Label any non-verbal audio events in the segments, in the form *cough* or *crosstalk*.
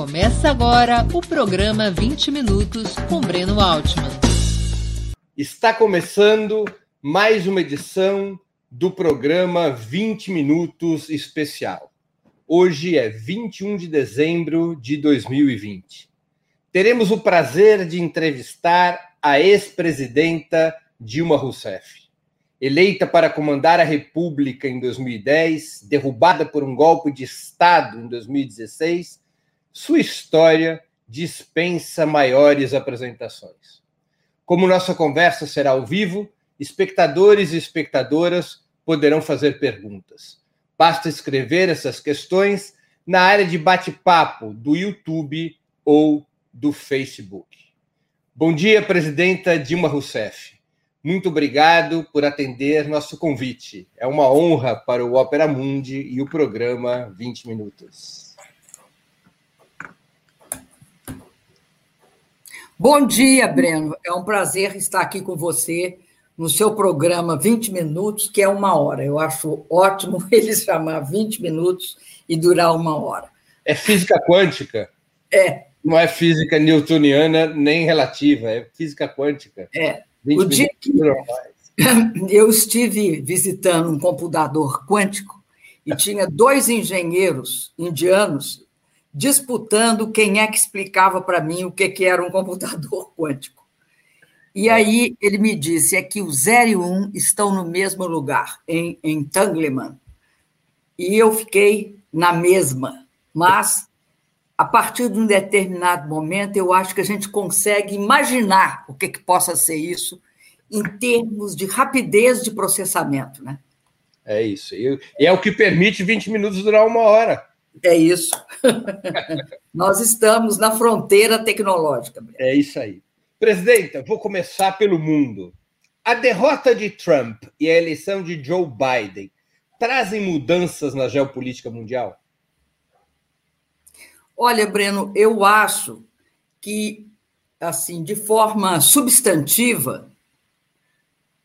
Começa agora o programa 20 Minutos com Breno Altman. Está começando mais uma edição do programa 20 Minutos Especial. Hoje é 21 de dezembro de 2020. Teremos o prazer de entrevistar a ex-presidenta Dilma Rousseff. Eleita para comandar a República em 2010, derrubada por um golpe de Estado em 2016, sua história dispensa maiores apresentações. Como nossa conversa será ao vivo, espectadores e espectadoras poderão fazer perguntas. Basta escrever essas questões na área de bate-papo do YouTube ou do Facebook. Bom dia, presidenta Dilma Rousseff. Muito obrigado por atender nosso convite. É uma honra para o Opera Mundi e o programa 20 Minutos. Bom dia, Breno. É um prazer estar aqui com você no seu programa 20 Minutos, que é uma hora. Eu acho ótimo *laughs* ele chamar 20 minutos e durar uma hora. É física quântica? É. Não é física newtoniana nem relativa, é física quântica. É. O dia que *laughs* eu estive visitando um computador quântico e tinha dois engenheiros indianos disputando quem é que explicava para mim o que, que era um *laughs* computador quântico. E é. aí ele me disse é que o 0 e 1 um estão no mesmo lugar, em, em Tangleman. E eu fiquei na mesma, mas a partir de um determinado momento eu acho que a gente consegue imaginar o que, que possa ser isso em termos de rapidez de processamento, né? É isso. E é o que permite 20 minutos durar uma hora. É isso. *laughs* Nós estamos na fronteira tecnológica. É isso aí. Presidenta, vou começar pelo mundo. A derrota de Trump e a eleição de Joe Biden trazem mudanças na geopolítica mundial? Olha, Breno, eu acho que, assim, de forma substantiva,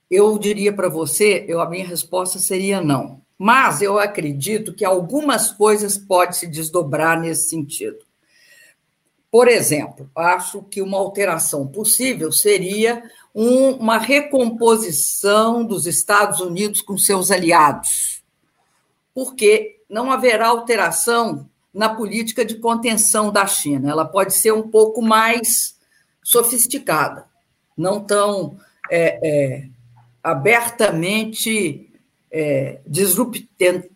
eu diria para você, eu, a minha resposta seria não. Mas eu acredito que algumas coisas podem se desdobrar nesse sentido. Por exemplo, acho que uma alteração possível seria um, uma recomposição dos Estados Unidos com seus aliados, porque não haverá alteração na política de contenção da China. Ela pode ser um pouco mais sofisticada, não tão é, é, abertamente é,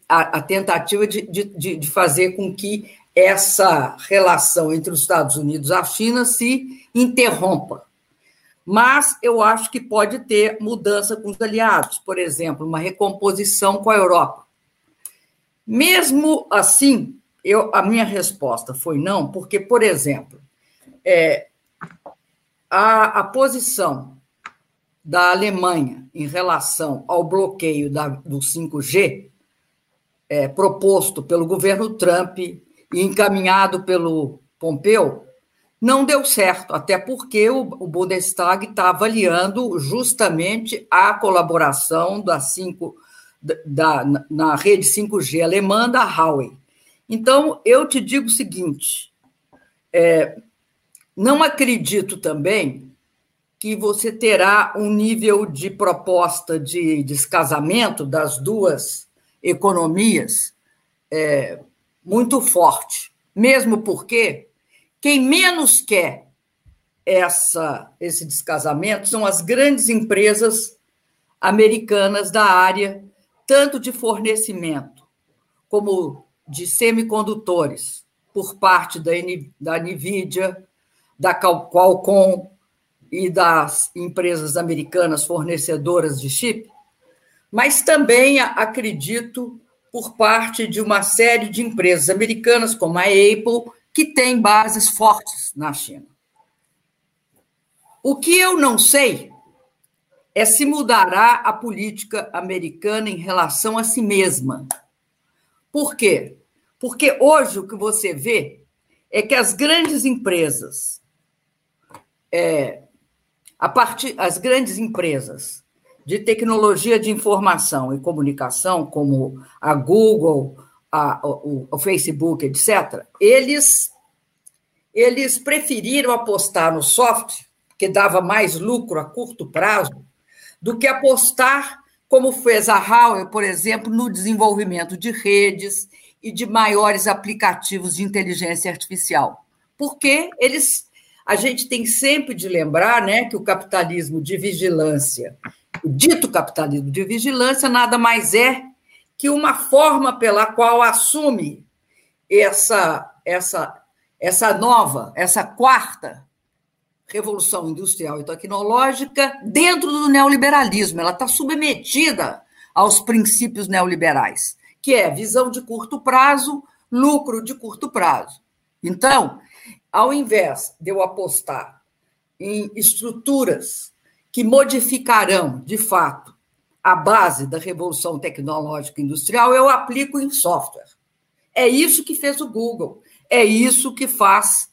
a, tentativa de, de, de fazer com que essa relação entre os Estados Unidos e a China se interrompa. Mas eu acho que pode ter mudança com os aliados, por exemplo, uma recomposição com a Europa. Mesmo assim, eu, a minha resposta foi não, porque, por exemplo, é, a, a posição da Alemanha em relação ao bloqueio da, do 5G, é, proposto pelo governo Trump e encaminhado pelo Pompeu, não deu certo, até porque o, o Bundestag está avaliando justamente a colaboração da 5, da, na rede 5G alemã da Huawei. Então, eu te digo o seguinte: é, não acredito também que você terá um nível de proposta de descasamento das duas economias é, muito forte, mesmo porque quem menos quer essa, esse descasamento são as grandes empresas americanas da área, tanto de fornecimento como de semicondutores, por parte da, da NVIDIA, da Qualcomm, e das empresas americanas fornecedoras de chip, mas também acredito por parte de uma série de empresas americanas, como a Apple, que tem bases fortes na China. O que eu não sei é se mudará a política americana em relação a si mesma. Por quê? Porque hoje o que você vê é que as grandes empresas é, partir as grandes empresas de tecnologia de informação e comunicação, como a Google, a, o, o Facebook, etc., eles eles preferiram apostar no software, que dava mais lucro a curto prazo, do que apostar, como fez a Huawei, por exemplo, no desenvolvimento de redes e de maiores aplicativos de inteligência artificial. Porque eles a gente tem sempre de lembrar né, que o capitalismo de vigilância, o dito capitalismo de vigilância, nada mais é que uma forma pela qual assume essa, essa, essa nova, essa quarta revolução industrial e tecnológica dentro do neoliberalismo. Ela está submetida aos princípios neoliberais, que é visão de curto prazo, lucro de curto prazo. Então, ao invés de eu apostar em estruturas que modificarão, de fato, a base da revolução tecnológica industrial, eu aplico em software. É isso que fez o Google, é isso que faz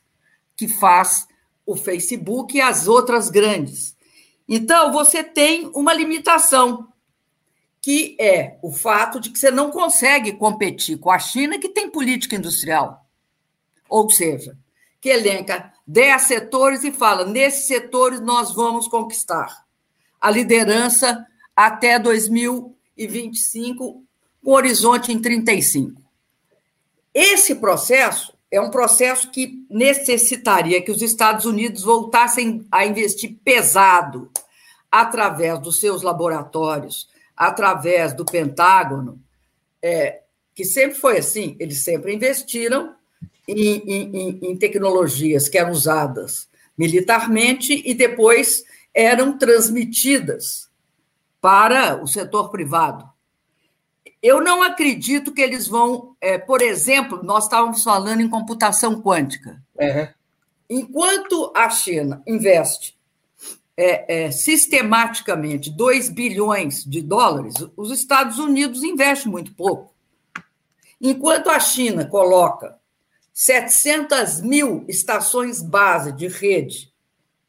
que faz o Facebook e as outras grandes. Então, você tem uma limitação, que é o fato de que você não consegue competir com a China, que tem política industrial. Ou seja, que elenca 10 setores e fala: nesses setores nós vamos conquistar a liderança até 2025, com horizonte em 35. Esse processo é um processo que necessitaria que os Estados Unidos voltassem a investir pesado através dos seus laboratórios, através do Pentágono, é, que sempre foi assim, eles sempre investiram em, em, em tecnologias que eram usadas militarmente e depois eram transmitidas para o setor privado. Eu não acredito que eles vão, é, por exemplo, nós estávamos falando em computação quântica. Uhum. Enquanto a China investe é, é, sistematicamente 2 bilhões de dólares, os Estados Unidos investem muito pouco. Enquanto a China coloca 700 mil estações base de rede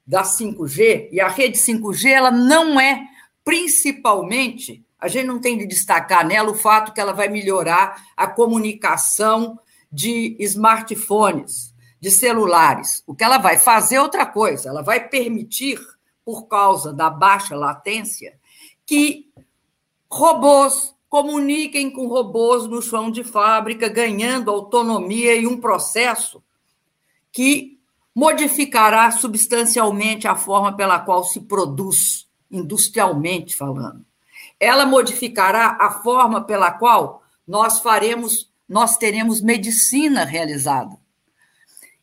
da 5G, e a rede 5G ela não é principalmente, a gente não tem de destacar nela o fato que ela vai melhorar a comunicação de smartphones, de celulares. O que ela vai fazer é outra coisa, ela vai permitir, por causa da baixa latência, que robôs, comuniquem com robôs no chão de fábrica, ganhando autonomia e um processo que modificará substancialmente a forma pela qual se produz, industrialmente falando. Ela modificará a forma pela qual nós faremos, nós teremos medicina realizada.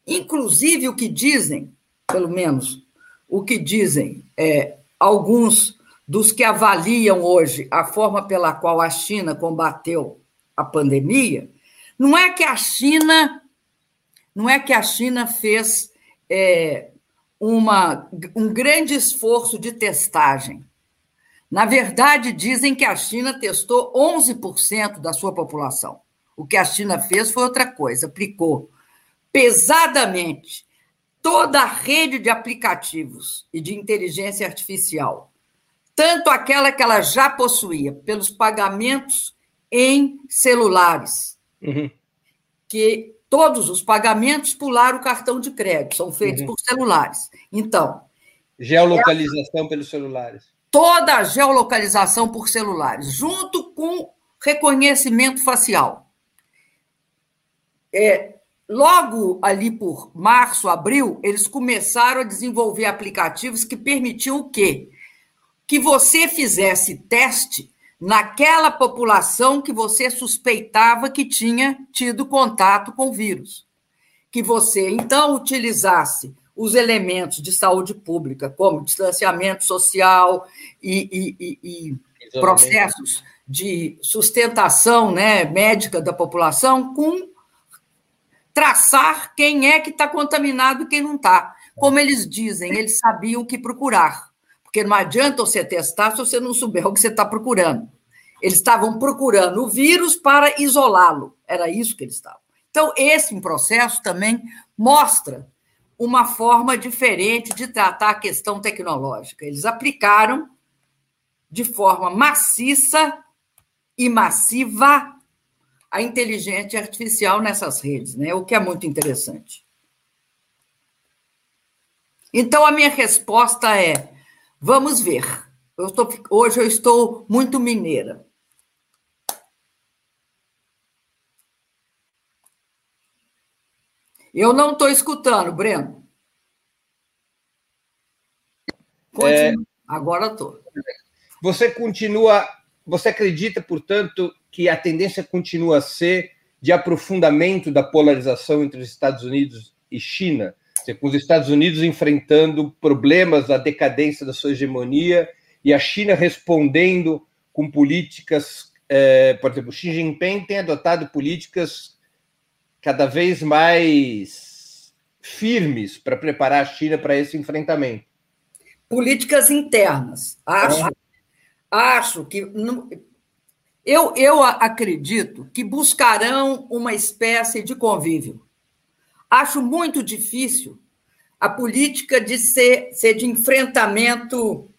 Inclusive o que dizem, pelo menos o que dizem é, alguns dos que avaliam hoje a forma pela qual a China combateu a pandemia, não é que a China não é que a China fez é, uma, um grande esforço de testagem. Na verdade, dizem que a China testou 11% da sua população. O que a China fez foi outra coisa, aplicou pesadamente toda a rede de aplicativos e de inteligência artificial tanto aquela que ela já possuía, pelos pagamentos em celulares, uhum. que todos os pagamentos pularam o cartão de crédito, são feitos uhum. por celulares. Então. Geolocalização pelos celulares. Toda a geolocalização por celulares, junto com reconhecimento facial. É, logo ali por março, abril, eles começaram a desenvolver aplicativos que permitiam o quê? Que você fizesse teste naquela população que você suspeitava que tinha tido contato com o vírus. Que você, então, utilizasse os elementos de saúde pública, como distanciamento social e, e, e, e processos de sustentação né, médica da população, com traçar quem é que está contaminado e quem não está. Como eles dizem, eles sabiam o que procurar. Porque não adianta você testar se você não souber o que você está procurando. Eles estavam procurando o vírus para isolá-lo. Era isso que eles estavam. Então, esse processo também mostra uma forma diferente de tratar a questão tecnológica. Eles aplicaram de forma maciça e massiva a inteligência artificial nessas redes, né? o que é muito interessante. Então, a minha resposta é: vamos ver. Eu tô, hoje eu estou muito mineira. Eu não estou escutando, Breno. É... Agora estou. Você continua, você acredita, portanto, que a tendência continua a ser de aprofundamento da polarização entre os Estados Unidos e China? Com os Estados Unidos enfrentando problemas da decadência da sua hegemonia e a China respondendo com políticas, é, por exemplo, Xi Jinping tem adotado políticas cada vez mais firmes para preparar a China para esse enfrentamento? Políticas internas. Acho, é. acho que. Eu, eu acredito que buscarão uma espécie de convívio. Acho muito difícil a política de ser, ser de enfrentamento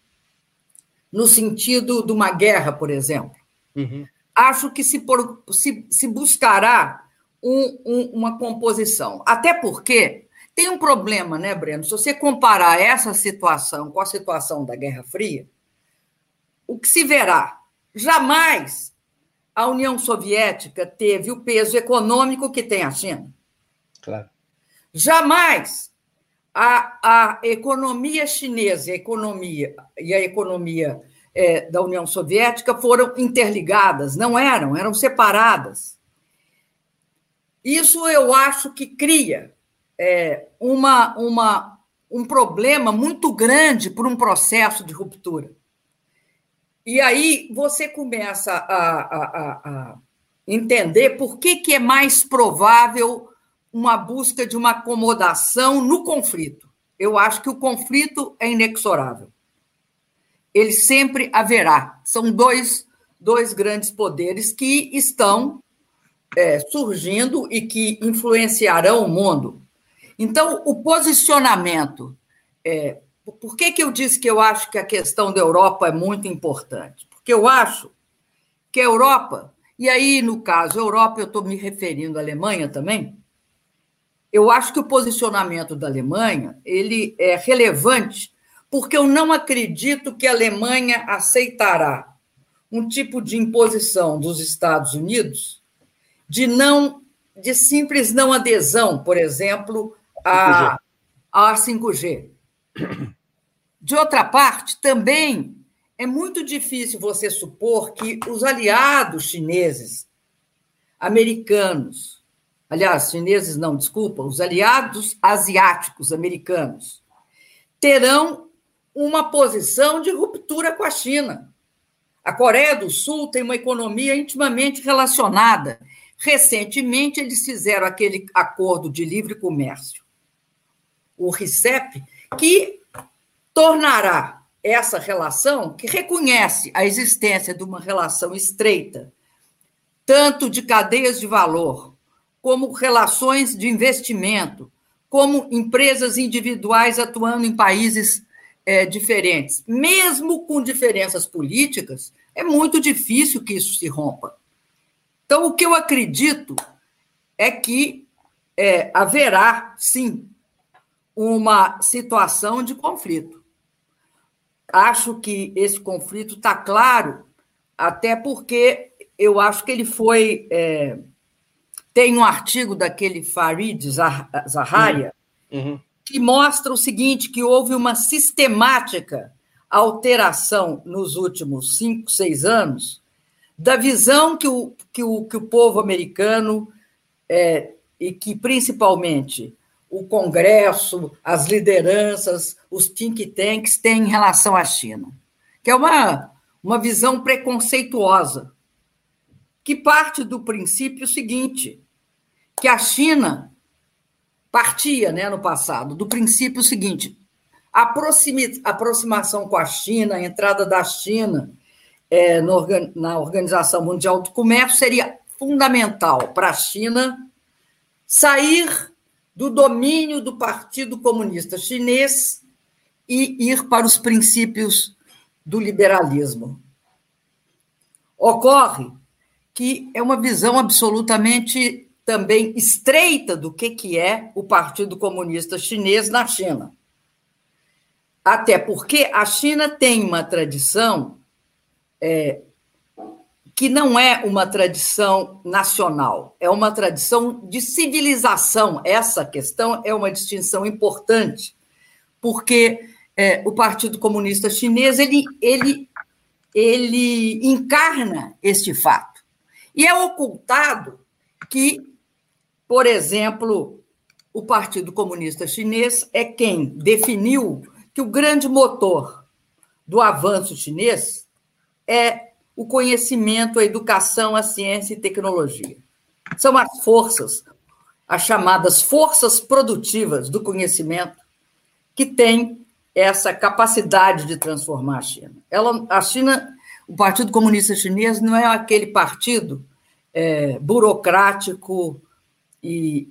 no sentido de uma guerra, por exemplo. Uhum. Acho que se, por, se, se buscará um, um, uma composição. Até porque tem um problema, né, Breno? Se você comparar essa situação com a situação da Guerra Fria, o que se verá? Jamais a União Soviética teve o peso econômico que tem a China. Claro. Jamais a, a economia chinesa a economia, e a economia é, da União Soviética foram interligadas, não eram, eram separadas. Isso eu acho que cria é, uma, uma, um problema muito grande por um processo de ruptura. E aí você começa a, a, a entender por que, que é mais provável uma busca de uma acomodação no conflito. Eu acho que o conflito é inexorável. Ele sempre haverá. São dois, dois grandes poderes que estão é, surgindo e que influenciarão o mundo. Então, o posicionamento. É, por que, que eu disse que eu acho que a questão da Europa é muito importante? Porque eu acho que a Europa, e aí, no caso, Europa, eu estou me referindo à Alemanha também, eu acho que o posicionamento da Alemanha ele é relevante porque eu não acredito que a Alemanha aceitará um tipo de imposição dos Estados Unidos de não de simples não adesão, por exemplo, a, 5G. a 5G. De outra parte, também é muito difícil você supor que os aliados chineses, americanos, aliás, chineses não, desculpa, os aliados asiáticos americanos, terão uma posição de ruptura com a China. A Coreia do Sul tem uma economia intimamente relacionada Recentemente, eles fizeram aquele acordo de livre comércio, o RICEP, que tornará essa relação, que reconhece a existência de uma relação estreita, tanto de cadeias de valor, como relações de investimento, como empresas individuais atuando em países é, diferentes. Mesmo com diferenças políticas, é muito difícil que isso se rompa. Então, o que eu acredito é que é, haverá, sim, uma situação de conflito. Acho que esse conflito está claro, até porque eu acho que ele foi. É, tem um artigo daquele Farid Zaharia uhum. uhum. que mostra o seguinte: que houve uma sistemática alteração nos últimos cinco, seis anos da visão que o, que o, que o povo americano, é, e que principalmente o Congresso, as lideranças, os think tanks têm em relação à China, que é uma, uma visão preconceituosa, que parte do princípio seguinte, que a China partia né, no passado, do princípio seguinte, a aproximação com a China, a entrada da China é, no, na Organização Mundial do Comércio seria fundamental para a China sair do domínio do Partido Comunista Chinês e ir para os princípios do liberalismo. Ocorre que é uma visão absolutamente também estreita do que, que é o Partido Comunista Chinês na China. Até porque a China tem uma tradição é, que não é uma tradição nacional, é uma tradição de civilização. Essa questão é uma distinção importante, porque é, o Partido Comunista Chinês ele, ele, ele encarna este fato. E é ocultado que, por exemplo, o Partido Comunista Chinês é quem definiu que o grande motor do avanço chinês é o conhecimento, a educação, a ciência e tecnologia. São as forças, as chamadas forças produtivas do conhecimento, que têm essa capacidade de transformar a China. Ela, a China, o Partido Comunista Chinês não é aquele partido é, burocrático e,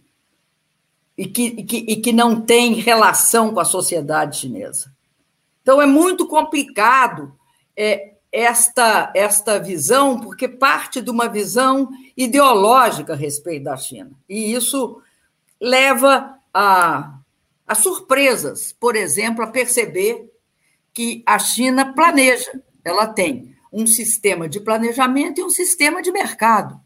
e, que, e, que, e que não tem relação com a sociedade chinesa. Então, é muito complicado é, esta, esta visão, porque parte de uma visão ideológica a respeito da China. E isso leva a, a surpresas, por exemplo, a perceber que a China planeja, ela tem um sistema de planejamento e um sistema de mercado.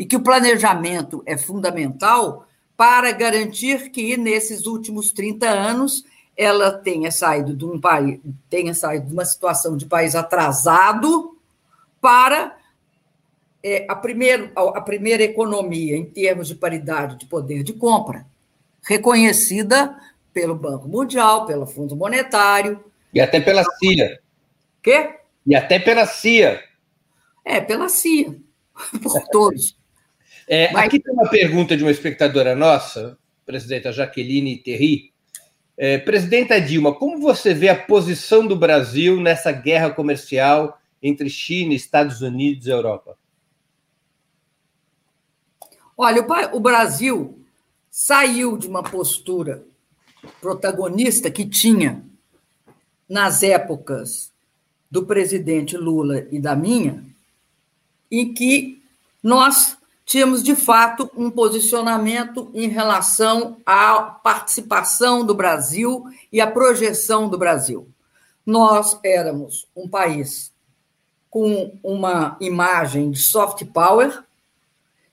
E que o planejamento é fundamental para garantir que, nesses últimos 30 anos, ela tenha saído de um país, tenha saído de uma situação de país atrasado para é, a, primeira, a primeira economia em termos de paridade de poder de compra, reconhecida pelo Banco Mundial, pelo Fundo Monetário. E até pela CIA. Quê? E até pela CIA. É, pela CIA, por todos. É. Aqui tem uma pergunta de uma espectadora nossa, presidenta Jaqueline Terry. É, Presidenta Dilma, como você vê a posição do Brasil nessa guerra comercial entre China, Estados Unidos e Europa? Olha, o Brasil saiu de uma postura protagonista que tinha nas épocas do presidente Lula e da minha, em que nós tínhamos, de fato, um posicionamento em relação à participação do Brasil e à projeção do Brasil. Nós éramos um país com uma imagem de soft power,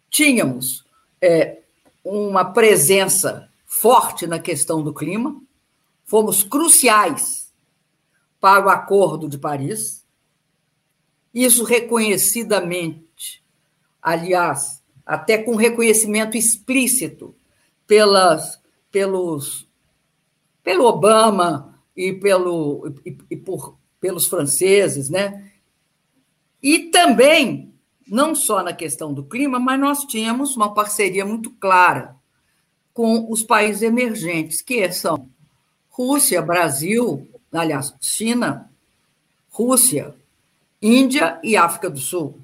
tínhamos é, uma presença forte na questão do clima, fomos cruciais para o Acordo de Paris, isso reconhecidamente, aliás, até com reconhecimento explícito pelas, pelos, pelo Obama e, pelo, e, e por, pelos franceses, né? E também, não só na questão do clima, mas nós tínhamos uma parceria muito clara com os países emergentes, que são Rússia, Brasil, aliás, China, Rússia, Índia e África do Sul.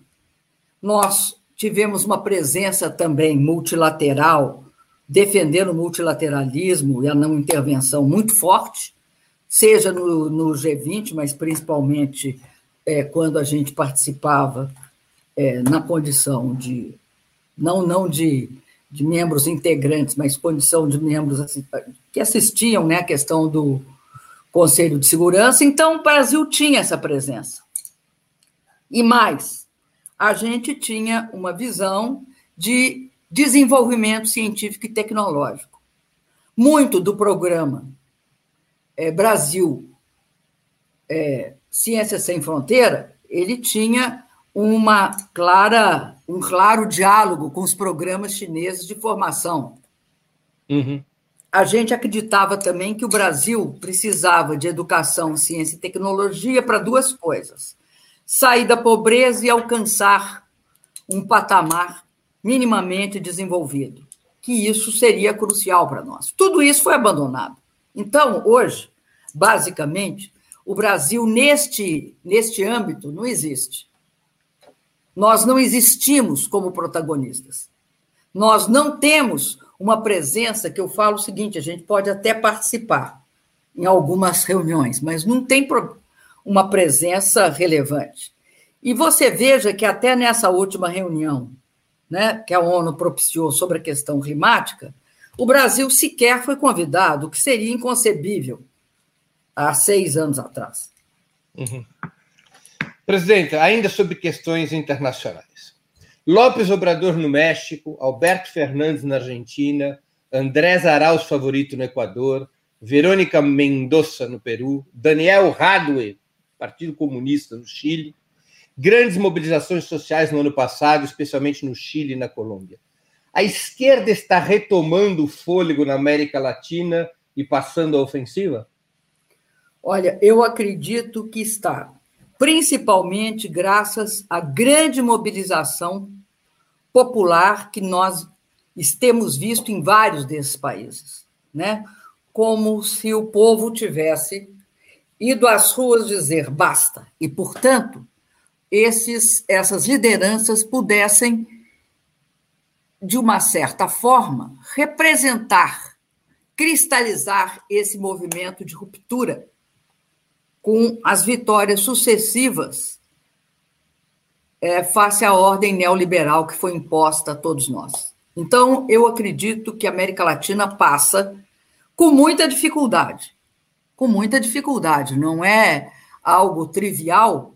Nós tivemos uma presença também multilateral, defendendo o multilateralismo e a não intervenção muito forte, seja no, no G20, mas principalmente é, quando a gente participava é, na condição de, não, não de, de membros integrantes, mas condição de membros que assistiam né, a questão do Conselho de Segurança. Então, o Brasil tinha essa presença. E mais, a gente tinha uma visão de desenvolvimento científico e tecnológico. Muito do programa é, Brasil é, Ciência Sem Fronteira, ele tinha uma clara, um claro diálogo com os programas chineses de formação. Uhum. A gente acreditava também que o Brasil precisava de educação, ciência e tecnologia para duas coisas: sair da pobreza e alcançar um patamar minimamente desenvolvido, que isso seria crucial para nós. Tudo isso foi abandonado. Então, hoje, basicamente, o Brasil neste neste âmbito não existe. Nós não existimos como protagonistas. Nós não temos uma presença que eu falo o seguinte, a gente pode até participar em algumas reuniões, mas não tem problema uma presença relevante. E você veja que até nessa última reunião, né, que a ONU propiciou sobre a questão climática, o Brasil sequer foi convidado, o que seria inconcebível há seis anos atrás. Uhum. Presidente, ainda sobre questões internacionais. López Obrador no México, Alberto Fernandes na Argentina, Andrés Arauz favorito no Equador, Verônica Mendoza no Peru, Daniel Hadwe, Partido Comunista no Chile, grandes mobilizações sociais no ano passado, especialmente no Chile e na Colômbia. A esquerda está retomando o fôlego na América Latina e passando a ofensiva? Olha, eu acredito que está, principalmente graças à grande mobilização popular que nós temos visto em vários desses países, né? Como se o povo tivesse ido às ruas dizer basta e, portanto, esses essas lideranças pudessem de uma certa forma representar, cristalizar esse movimento de ruptura com as vitórias sucessivas é, face à ordem neoliberal que foi imposta a todos nós. Então, eu acredito que a América Latina passa com muita dificuldade, com muita dificuldade. Não é algo trivial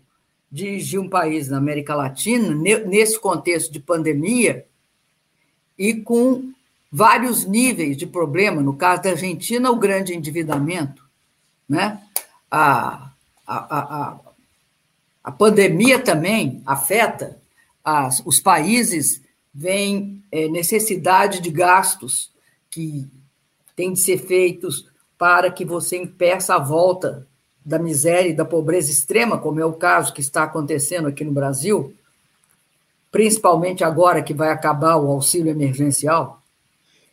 dirigir um país na América Latina, nesse contexto de pandemia, e com vários níveis de problema. No caso da Argentina, o grande endividamento, né? a, a, a, a pandemia também afeta as, os países, vem é, necessidade de gastos que têm de ser feitos para que você impeça a volta da miséria e da pobreza extrema, como é o caso que está acontecendo aqui no Brasil, principalmente agora que vai acabar o auxílio emergencial.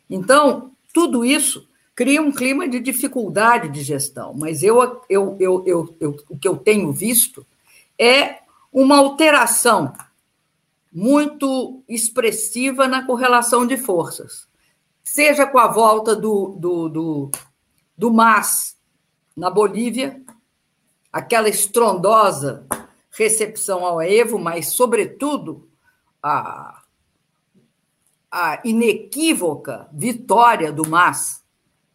Então, tudo isso cria um clima de dificuldade de gestão. Mas eu, eu, eu, eu, eu o que eu tenho visto é uma alteração muito expressiva na correlação de forças. Seja com a volta do, do, do, do MAS na Bolívia, aquela estrondosa recepção ao Evo, mas, sobretudo, a, a inequívoca vitória do MAS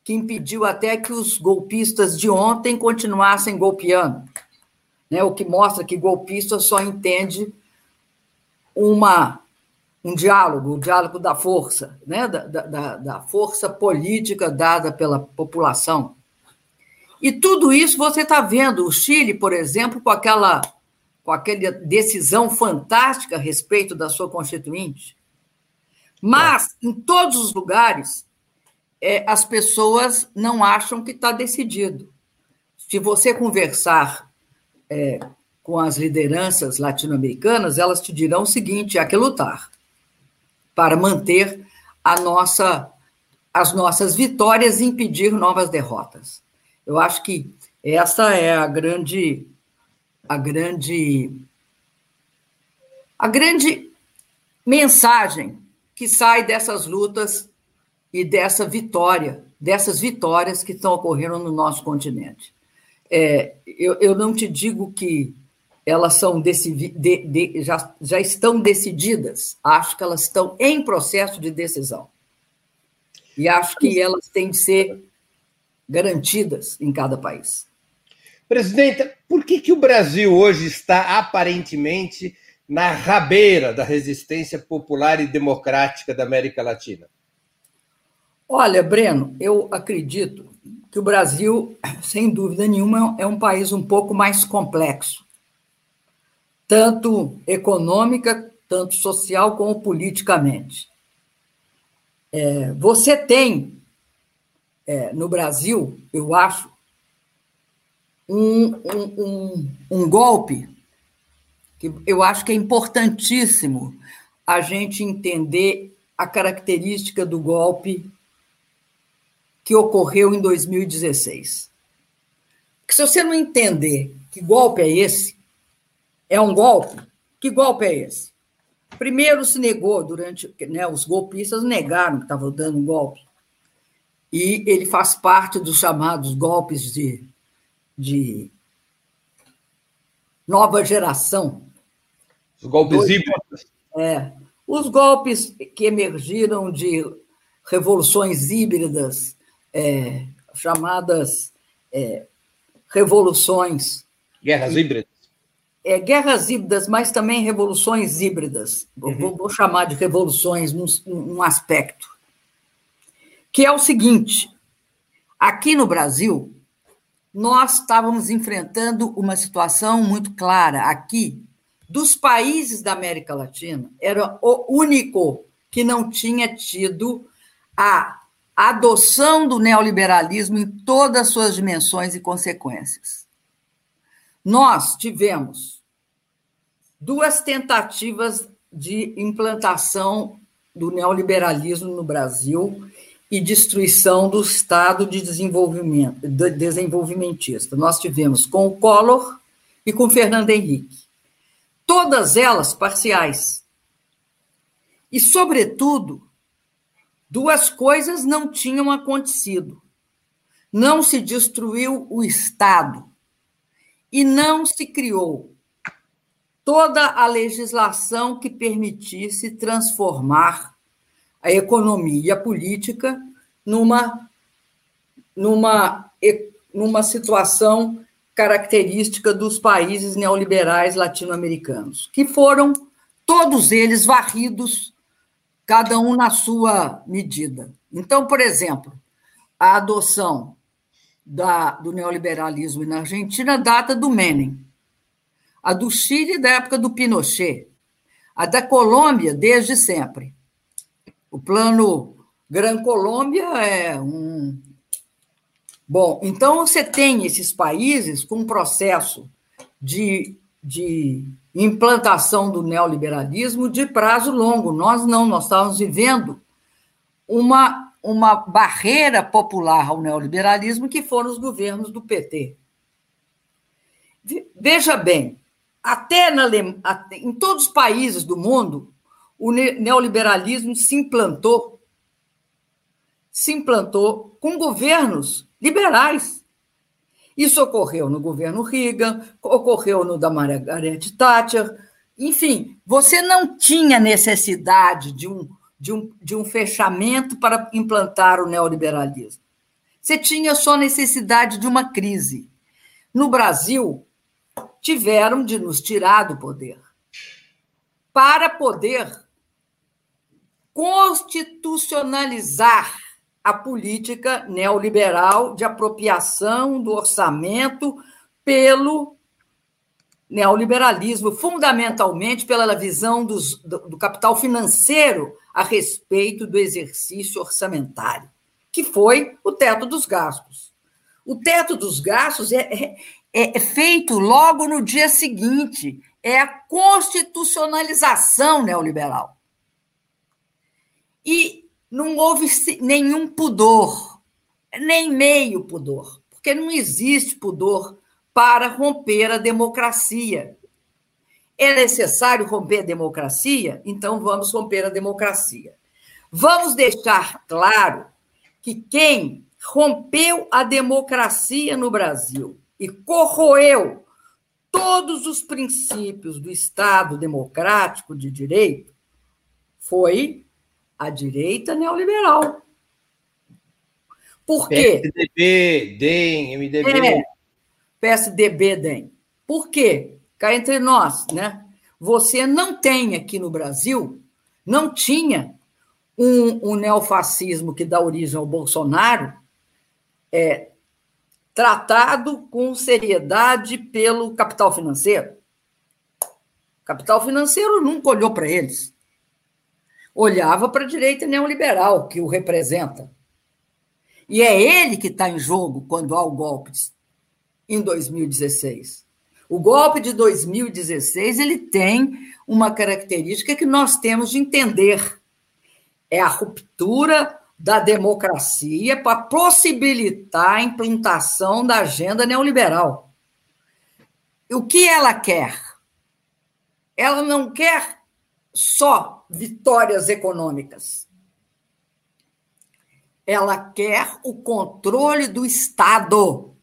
que impediu até que os golpistas de ontem continuassem golpeando. Né? O que mostra que golpista só entende uma, um diálogo, o diálogo da força, né? da, da, da força política dada pela população. E tudo isso você está vendo. O Chile, por exemplo, com aquela, com aquela decisão fantástica a respeito da sua constituinte. Mas, em todos os lugares, é, as pessoas não acham que está decidido. Se você conversar é, com as lideranças latino-americanas, elas te dirão o seguinte: há que lutar para manter a nossa, as nossas vitórias e impedir novas derrotas. Eu acho que essa é a grande a grande a grande mensagem que sai dessas lutas e dessa vitória, dessas vitórias que estão ocorrendo no nosso continente. É, eu, eu não te digo que elas são decidi, de, de, já, já estão decididas, acho que elas estão em processo de decisão. E acho que elas têm de ser garantidas em cada país. Presidenta, por que, que o Brasil hoje está aparentemente na rabeira da resistência popular e democrática da América Latina? Olha, Breno, eu acredito que o Brasil, sem dúvida nenhuma, é um país um pouco mais complexo, tanto econômica, tanto social, como politicamente. É, você tem é, no Brasil, eu acho, um, um, um, um golpe que eu acho que é importantíssimo a gente entender a característica do golpe que ocorreu em 2016. Porque se você não entender que golpe é esse, é um golpe, que golpe é esse? Primeiro se negou durante, né, os golpistas negaram que estavam dando um golpe. E ele faz parte dos chamados golpes de, de nova geração. Os golpes híbridos. É. Os golpes que emergiram de revoluções híbridas é, chamadas é, revoluções. Guerras híbridas. É, guerras híbridas, mas também revoluções híbridas. Uhum. Vou, vou, chamar de revoluções num, num aspecto. Que é o seguinte: aqui no Brasil, nós estávamos enfrentando uma situação muito clara. Aqui, dos países da América Latina, era o único que não tinha tido a adoção do neoliberalismo em todas as suas dimensões e consequências. Nós tivemos duas tentativas de implantação do neoliberalismo no Brasil e destruição do Estado de desenvolvimento, de desenvolvimentista. Nós tivemos com o Collor e com Fernando Henrique. Todas elas parciais. E, sobretudo, duas coisas não tinham acontecido. Não se destruiu o Estado e não se criou toda a legislação que permitisse transformar a economia e a política numa, numa, numa situação característica dos países neoliberais latino-americanos, que foram todos eles varridos, cada um na sua medida. Então, por exemplo, a adoção da, do neoliberalismo na Argentina data do Menem, a do Chile da época do Pinochet, a da Colômbia desde sempre. O plano Gran Colômbia é um. Bom, então você tem esses países com um processo de, de implantação do neoliberalismo de prazo longo. Nós não, nós estávamos vivendo uma, uma barreira popular ao neoliberalismo que foram os governos do PT. Veja bem, até na, em todos os países do mundo, o neoliberalismo se implantou, se implantou com governos liberais. Isso ocorreu no governo Reagan, ocorreu no da Margaret Thatcher. Enfim, você não tinha necessidade de um, de um, de um fechamento para implantar o neoliberalismo. Você tinha só necessidade de uma crise. No Brasil, tiveram de nos tirar do poder para poder constitucionalizar a política neoliberal de apropriação do orçamento pelo neoliberalismo, fundamentalmente pela visão dos, do, do, capital financeiro a respeito do exercício orçamentário, que foi o teto dos gastos. O teto dos gastos é, é, é feito logo no dia seguinte, é a constitucionalização neoliberal. E não houve nenhum pudor, nem meio pudor, porque não existe pudor para romper a democracia. É necessário romper a democracia? Então vamos romper a democracia. Vamos deixar claro que quem rompeu a democracia no Brasil e corroeu todos os princípios do Estado democrático de direito foi a direita neoliberal. Por quê? PSDB, DEM, MDB. É, PSDB, DEM. Por quê? Cá entre nós, né? Você não tem aqui no Brasil, não tinha um, um neofascismo que dá origem ao Bolsonaro é, tratado com seriedade pelo capital financeiro. O capital financeiro nunca olhou para eles olhava para a direita neoliberal, que o representa. E é ele que está em jogo quando há o golpe em 2016. O golpe de 2016 ele tem uma característica que nós temos de entender. É a ruptura da democracia para possibilitar a implantação da agenda neoliberal. O que ela quer? Ela não quer só vitórias econômicas. Ela quer o controle do Estado.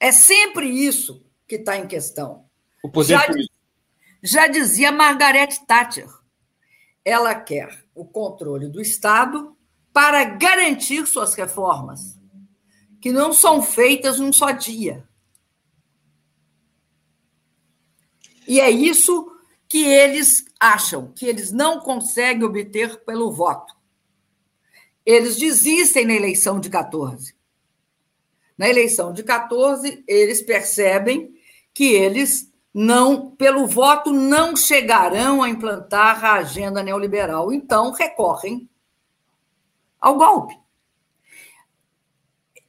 É sempre isso que está em questão. O poder já, já dizia Margaret Thatcher. Ela quer o controle do Estado para garantir suas reformas, que não são feitas num só dia. E é isso que eles acham, que eles não conseguem obter pelo voto. Eles desistem na eleição de 14. Na eleição de 14, eles percebem que eles não, pelo voto, não chegarão a implantar a agenda neoliberal. Então, recorrem ao golpe.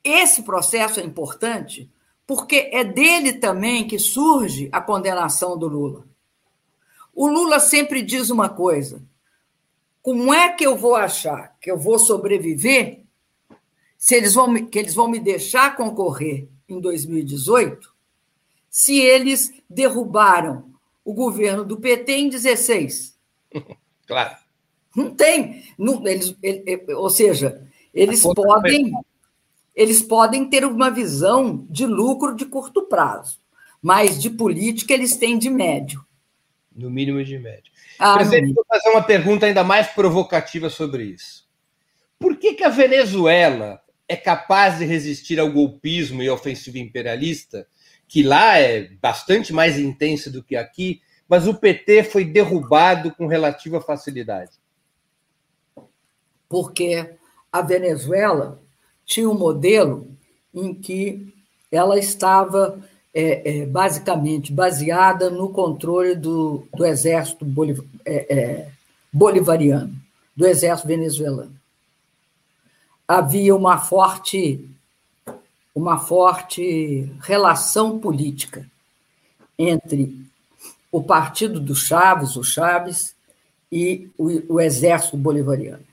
Esse processo é importante porque é dele também que surge a condenação do Lula. O Lula sempre diz uma coisa: como é que eu vou achar que eu vou sobreviver se eles vão que eles vão me deixar concorrer em 2018 se eles derrubaram o governo do PT em 16? *laughs* Claro. Não tem. Não, eles, ele, ou seja, eles podem, eles podem ter uma visão de lucro de curto prazo, mas de política eles têm de médio. No mínimo de médio. Ah, Presidente, vou fazer uma pergunta ainda mais provocativa sobre isso. Por que, que a Venezuela é capaz de resistir ao golpismo e ofensiva imperialista, que lá é bastante mais intensa do que aqui, mas o PT foi derrubado com relativa facilidade? Porque a Venezuela tinha um modelo em que ela estava é, é, basicamente baseada no controle do, do exército boliv é, é, bolivariano, do exército venezuelano. Havia uma forte, uma forte relação política entre o partido do Chaves, o Chaves, e o, o exército bolivariano.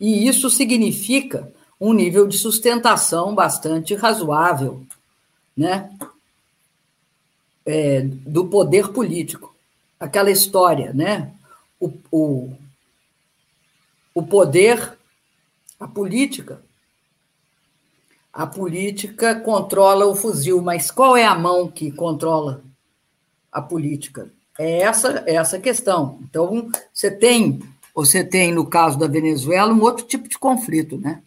E isso significa um nível de sustentação bastante razoável né, é, do poder político. Aquela história, né? O, o, o poder, a política. A política controla o fuzil, mas qual é a mão que controla a política? É essa, é essa questão. Então, você tem, você tem, no caso da Venezuela, um outro tipo de conflito, né?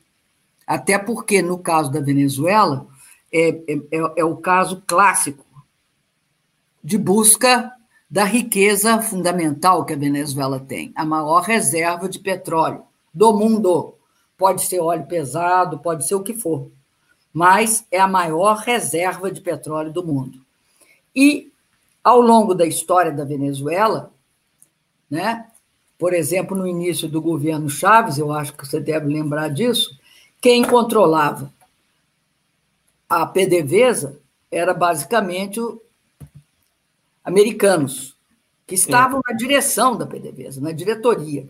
Até porque, no caso da Venezuela, é, é, é o caso clássico de busca da riqueza fundamental que a Venezuela tem, a maior reserva de petróleo do mundo. Pode ser óleo pesado, pode ser o que for, mas é a maior reserva de petróleo do mundo. E, ao longo da história da Venezuela, né, por exemplo, no início do governo Chaves, eu acho que você deve lembrar disso, quem controlava a PDVSA era basicamente americanos, que estavam é. na direção da PDVSA, na diretoria.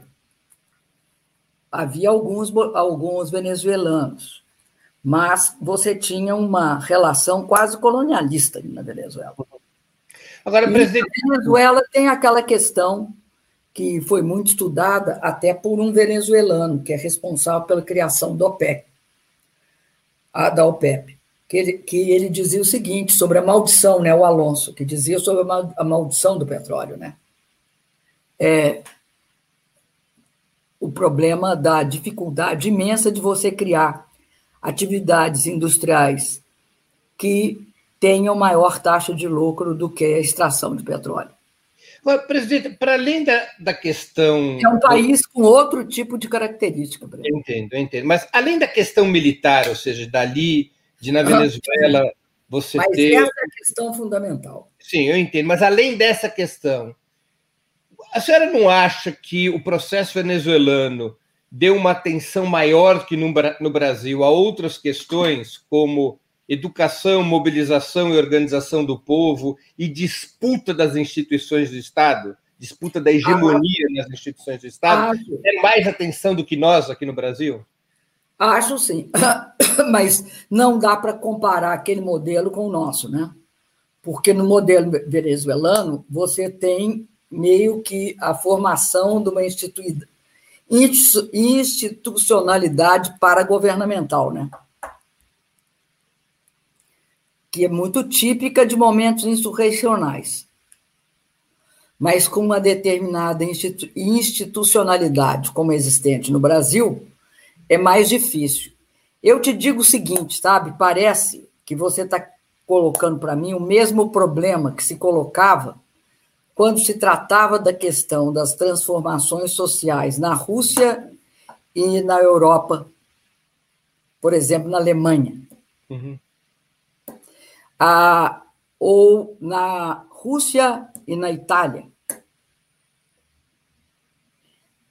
Havia alguns, alguns venezuelanos, mas você tinha uma relação quase colonialista na Venezuela. Agora, presidente... A Venezuela tem aquela questão que foi muito estudada até por um venezuelano, que é responsável pela criação da OPEC, da OPEP que ele, que ele dizia o seguinte sobre a maldição, né, o Alonso, que dizia sobre a maldição do petróleo, né? É, o problema da dificuldade imensa de você criar atividades industriais que tenham maior taxa de lucro do que a extração de petróleo. Presidente, para além da, da questão. É um país com outro tipo de característica. Eu entendo, eu entendo. Mas além da questão militar, ou seja, dali de na Venezuela você mas ter. Mas essa é a questão fundamental. Sim, eu entendo. Mas além dessa questão, a senhora não acha que o processo venezuelano deu uma atenção maior que no, no Brasil a outras questões, como educação, mobilização e organização do povo e disputa das instituições do Estado? Disputa da hegemonia nas instituições do Estado? Acho. É mais atenção do que nós aqui no Brasil? Acho sim, *coughs* mas não dá para comparar aquele modelo com o nosso, né? Porque no modelo venezuelano você tem meio que a formação de uma institucionalidade paragovernamental, né? Que é muito típica de momentos insurrecionais, mas com uma determinada institucionalidade como existente no Brasil é mais difícil. Eu te digo o seguinte, sabe? Parece que você está colocando para mim o mesmo problema que se colocava quando se tratava da questão das transformações sociais na Rússia e na Europa, por exemplo, na Alemanha. Uhum. Ah, ou na Rússia e na Itália.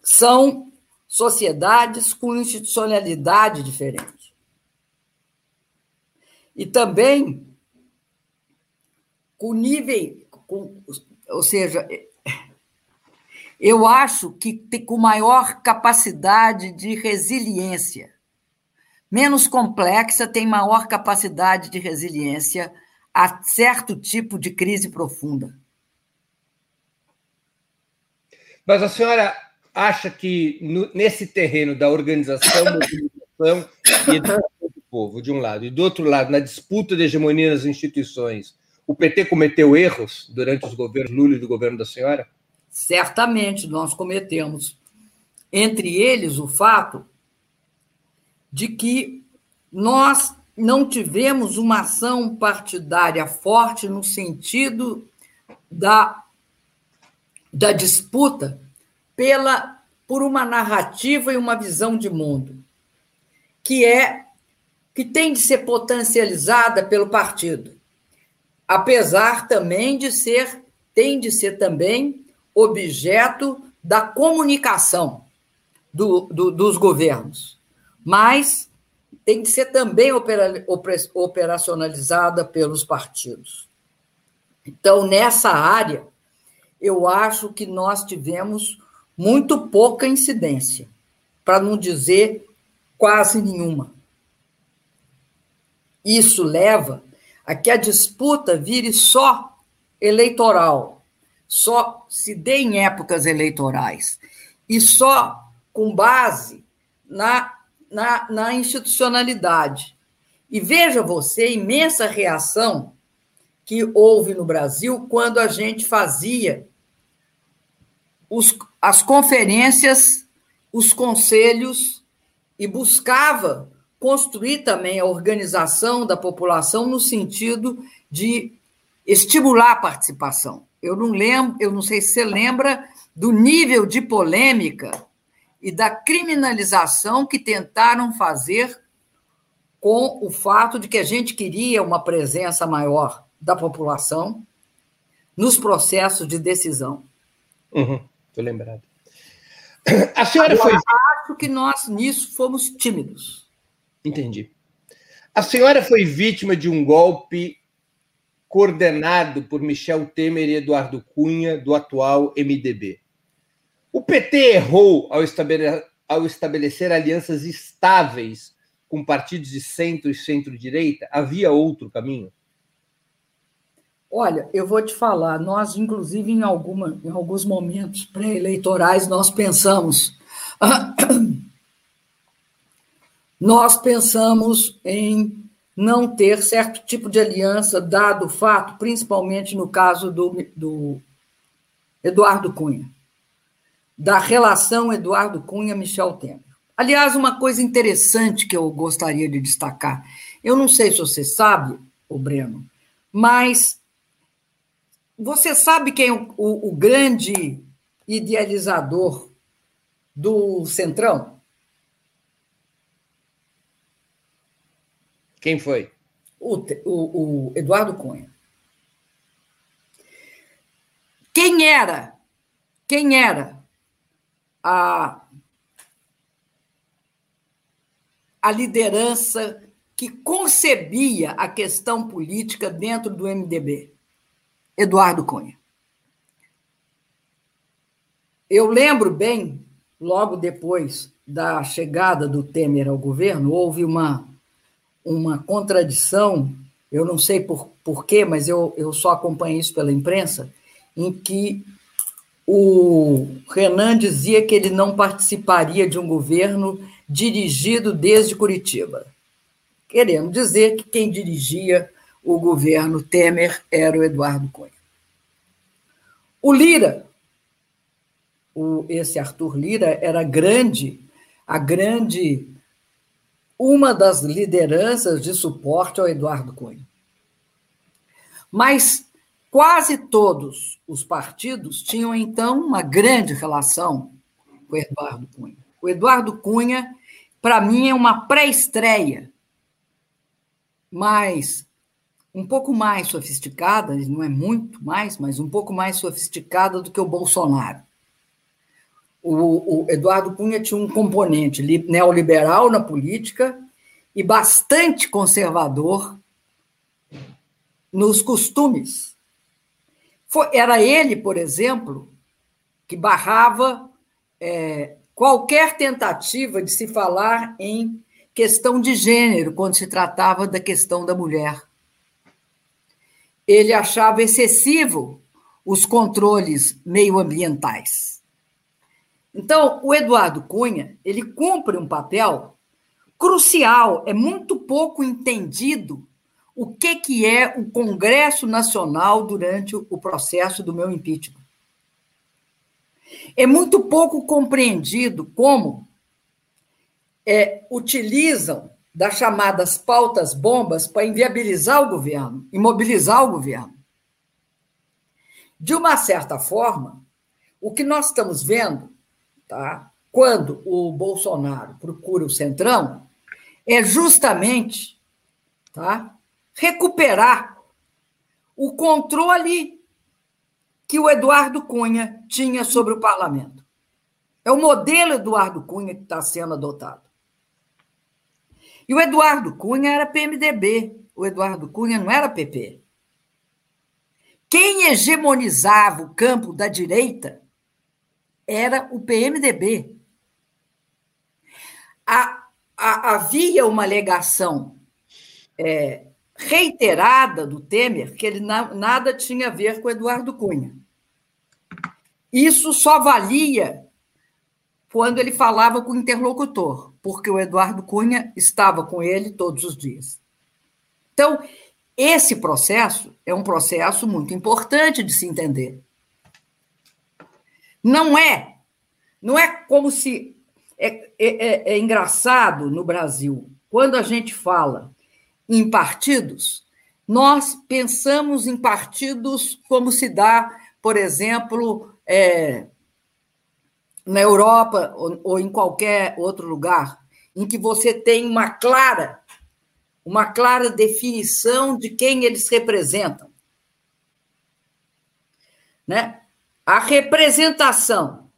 São sociedades com institucionalidade diferente. E também com nível, com, ou seja, eu acho que com maior capacidade de resiliência. Menos complexa, tem maior capacidade de resiliência a certo tipo de crise profunda. Mas a senhora acha que no, nesse terreno da organização, mobilização e do povo, de um lado, e do outro lado, na disputa de hegemonia nas instituições, o PT cometeu erros durante os governos Lula e do governo da senhora? Certamente nós cometemos. Entre eles, o fato de que nós não tivemos uma ação partidária forte no sentido da, da disputa pela por uma narrativa e uma visão de mundo que é que tem de ser potencializada pelo partido apesar também de ser, tem de ser também objeto da comunicação do, do, dos governos, mas tem de ser também opera, operacionalizada pelos partidos. Então, nessa área, eu acho que nós tivemos muito pouca incidência, para não dizer quase nenhuma. Isso leva a que a disputa vire só eleitoral, só se dê em épocas eleitorais e só com base na, na, na institucionalidade. E veja você a imensa reação que houve no Brasil quando a gente fazia os, as conferências, os conselhos e buscava construir também a organização da população no sentido de estimular a participação. Eu não lembro, eu não sei se você lembra do nível de polêmica e da criminalização que tentaram fazer com o fato de que a gente queria uma presença maior da população nos processos de decisão. Estou uhum, lembrado. A senhora Agora, foi. Acho que nós nisso fomos tímidos. Entendi. A senhora foi vítima de um golpe coordenado por Michel Temer e Eduardo Cunha, do atual MDB. O PT errou ao estabelecer, ao estabelecer alianças estáveis com partidos de centro e centro-direita? Havia outro caminho? Olha, eu vou te falar, nós, inclusive, em, alguma, em alguns momentos pré-eleitorais, nós pensamos *clears throat* nós pensamos em não ter certo tipo de aliança, dado o fato, principalmente no caso do, do Eduardo Cunha, da relação Eduardo Cunha-Michel Temer. Aliás, uma coisa interessante que eu gostaria de destacar, eu não sei se você sabe, o Breno, mas você sabe quem é o, o, o grande idealizador do Centrão? Quem foi? O, o, o Eduardo Cunha. Quem era? Quem era a, a liderança que concebia a questão política dentro do MDB? Eduardo Cunha. Eu lembro bem, logo depois da chegada do Temer ao governo, houve uma uma contradição, eu não sei por, por quê, mas eu, eu só acompanhei isso pela imprensa, em que o Renan dizia que ele não participaria de um governo dirigido desde Curitiba, querendo dizer que quem dirigia o governo Temer era o Eduardo Cunha. O Lira, o, esse Arthur Lira, era grande, a grande uma das lideranças de suporte ao Eduardo Cunha. Mas Quase todos os partidos tinham, então, uma grande relação com o Eduardo Cunha. O Eduardo Cunha, para mim, é uma pré-estreia, mas um pouco mais sofisticada, não é muito mais, mas um pouco mais sofisticada do que o Bolsonaro. O, o Eduardo Cunha tinha um componente neoliberal na política e bastante conservador nos costumes foi, era ele, por exemplo, que barrava é, qualquer tentativa de se falar em questão de gênero quando se tratava da questão da mulher. Ele achava excessivo os controles meioambientais. Então, o Eduardo Cunha, ele cumpre um papel crucial, é muito pouco entendido o que, que é o Congresso Nacional durante o processo do meu impeachment. É muito pouco compreendido como é, utilizam das chamadas pautas bombas para inviabilizar o governo, imobilizar o governo. De uma certa forma, o que nós estamos vendo, tá, quando o Bolsonaro procura o Centrão, é justamente tá, recuperar o controle que o Eduardo Cunha tinha sobre o parlamento. É o modelo Eduardo Cunha que está sendo adotado. E o Eduardo Cunha era PMDB, o Eduardo Cunha não era PP. Quem hegemonizava o campo da direita era o PMDB. havia uma alegação é, reiterada do Temer que ele nada tinha a ver com Eduardo Cunha. Isso só valia quando ele falava com o interlocutor, porque o Eduardo Cunha estava com ele todos os dias. Então, esse processo é um processo muito importante de se entender. Não é, não é como se é, é, é, é engraçado no Brasil quando a gente fala em partidos, nós pensamos em partidos como se dá, por exemplo, é, na Europa ou, ou em qualquer outro lugar, em que você tem uma clara, uma clara definição de quem eles representam. Né? A representação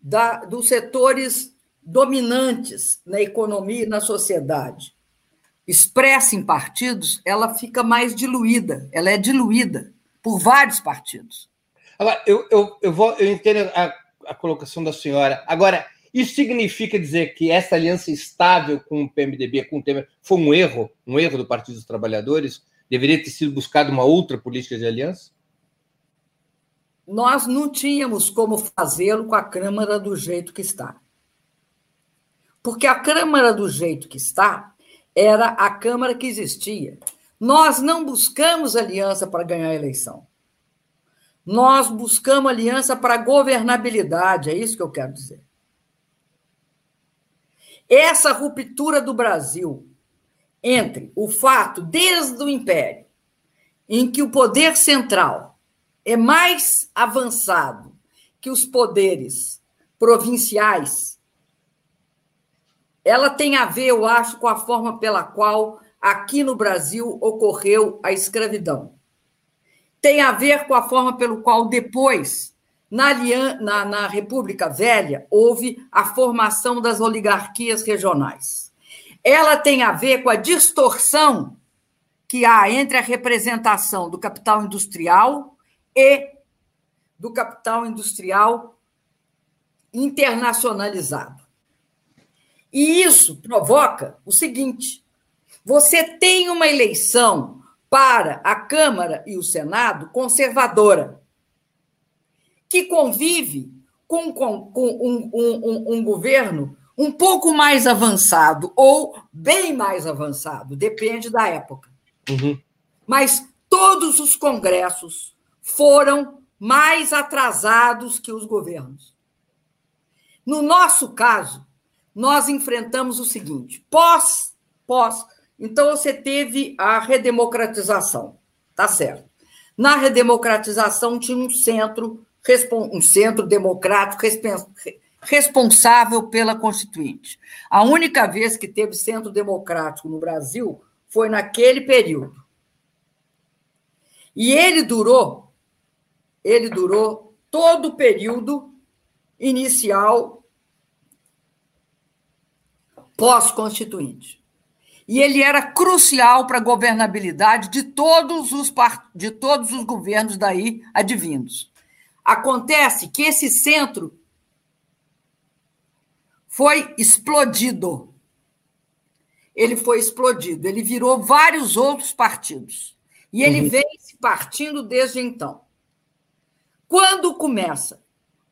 da, dos setores dominantes na economia e na sociedade expressa em partidos, ela fica mais diluída, ela é diluída por vários partidos. Agora, eu, eu, eu, vou, eu entendo a, a colocação da senhora. Agora, isso significa dizer que essa aliança estável com o PMDB, com o Temer, foi um erro, um erro do Partido dos Trabalhadores? Deveria ter sido buscada uma outra política de aliança? Nós não tínhamos como fazê-lo com a Câmara do jeito que está. Porque a Câmara do jeito que está, era a Câmara que existia. Nós não buscamos aliança para ganhar a eleição. Nós buscamos aliança para governabilidade, é isso que eu quero dizer. Essa ruptura do Brasil entre o fato, desde o Império, em que o poder central é mais avançado que os poderes provinciais ela tem a ver, eu acho, com a forma pela qual aqui no Brasil ocorreu a escravidão. Tem a ver com a forma pelo qual depois, na, na, na República Velha, houve a formação das oligarquias regionais. Ela tem a ver com a distorção que há entre a representação do capital industrial e do capital industrial internacionalizado. E isso provoca o seguinte: você tem uma eleição para a Câmara e o Senado conservadora, que convive com, com, com um, um, um governo um pouco mais avançado ou bem mais avançado, depende da época. Uhum. Mas todos os congressos foram mais atrasados que os governos. No nosso caso, nós enfrentamos o seguinte: pós, pós, então você teve a redemocratização, tá certo? Na redemocratização tinha um centro, um centro democrático responsável pela Constituinte. A única vez que teve centro democrático no Brasil foi naquele período. E ele durou, ele durou todo o período inicial pós-constituinte. E ele era crucial para a governabilidade de todos os de todos os governos daí advindos. Acontece que esse centro foi explodido. Ele foi explodido, ele virou vários outros partidos. E ele uhum. vem se partindo desde então. Quando começa?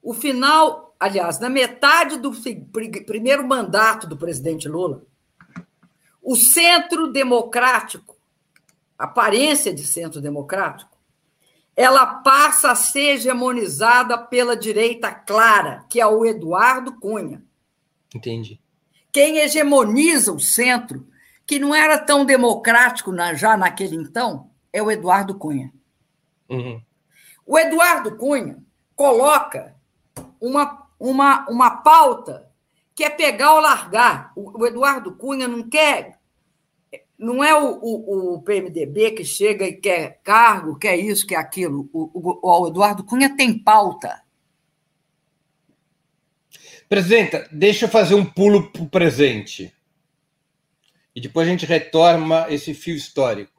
O final, aliás, na metade do primeiro mandato do presidente Lula, o centro democrático, aparência de centro democrático, ela passa a ser hegemonizada pela direita clara, que é o Eduardo Cunha. Entendi. Quem hegemoniza o centro, que não era tão democrático na, já naquele então, é o Eduardo Cunha. Uhum. O Eduardo Cunha coloca uma, uma, uma pauta que é pegar ou largar. O, o Eduardo Cunha não quer. Não é o, o, o, PMDB que chega e quer cargo, quer isso, quer aquilo. O, o, Eduardo Cunha tem pauta. Presidenta, deixa eu fazer um pulo para o presente. E depois a gente retorna esse fio histórico.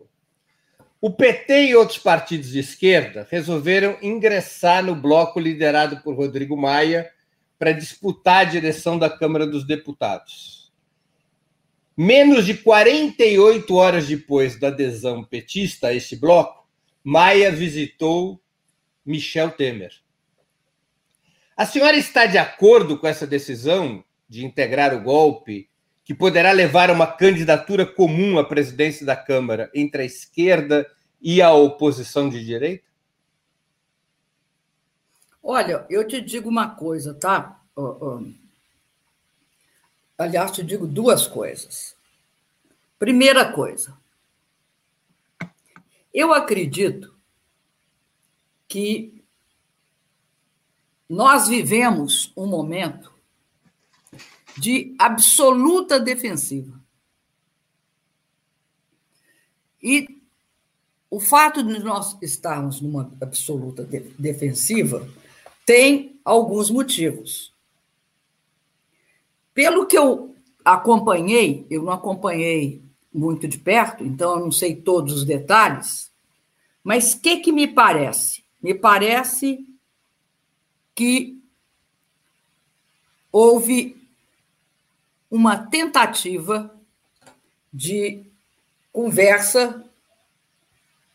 O PT e outros partidos de esquerda resolveram ingressar no bloco liderado por Rodrigo Maia para disputar a direção da Câmara dos Deputados. Menos de 48 horas depois da adesão petista a esse bloco, Maia visitou Michel Temer. A senhora está de acordo com essa decisão de integrar o golpe, que poderá levar a uma candidatura comum à presidência da Câmara entre a esquerda e a oposição de direita? Olha, eu te digo uma coisa, tá? Aliás, te digo duas coisas. Primeira coisa, eu acredito que nós vivemos um momento de absoluta defensiva. E o fato de nós estarmos numa absoluta de defensiva tem alguns motivos. Pelo que eu acompanhei, eu não acompanhei muito de perto, então eu não sei todos os detalhes, mas o que, que me parece? Me parece que houve uma tentativa de conversa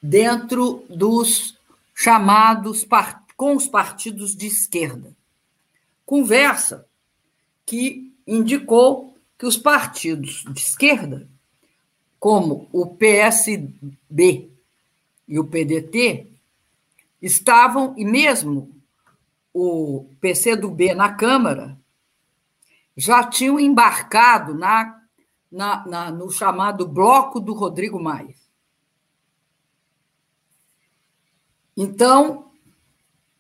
dentro dos chamados com os partidos de esquerda. Conversa que indicou que os partidos de esquerda, como o PSB e o PDT, estavam, e mesmo o PCdoB na Câmara já tinham embarcado na, na, na, no chamado bloco do Rodrigo Maia. Então,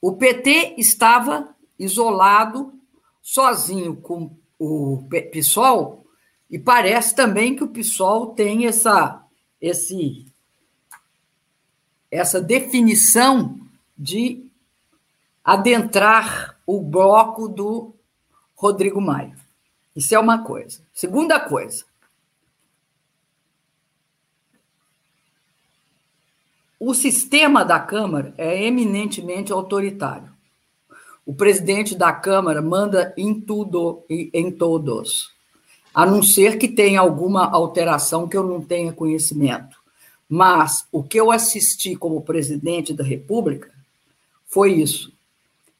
o PT estava isolado, sozinho com o PSOL, e parece também que o PSOL tem essa, esse, essa definição de adentrar o bloco do Rodrigo Maia. Isso é uma coisa. Segunda coisa. O sistema da Câmara é eminentemente autoritário. O presidente da Câmara manda em tudo e em todos, a não ser que tenha alguma alteração que eu não tenha conhecimento. Mas o que eu assisti como presidente da República foi isso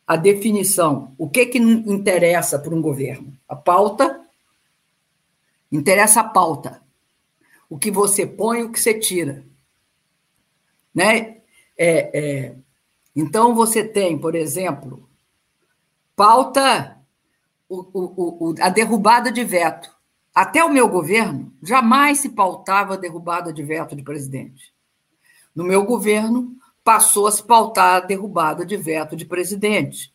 a definição. O que, que interessa para um governo? A pauta. Interessa a pauta. O que você põe, o que você tira. Né? É, é, então, você tem, por exemplo, pauta, o, o, o, a derrubada de veto. Até o meu governo, jamais se pautava a derrubada de veto de presidente. No meu governo, passou a se pautar a derrubada de veto de presidente.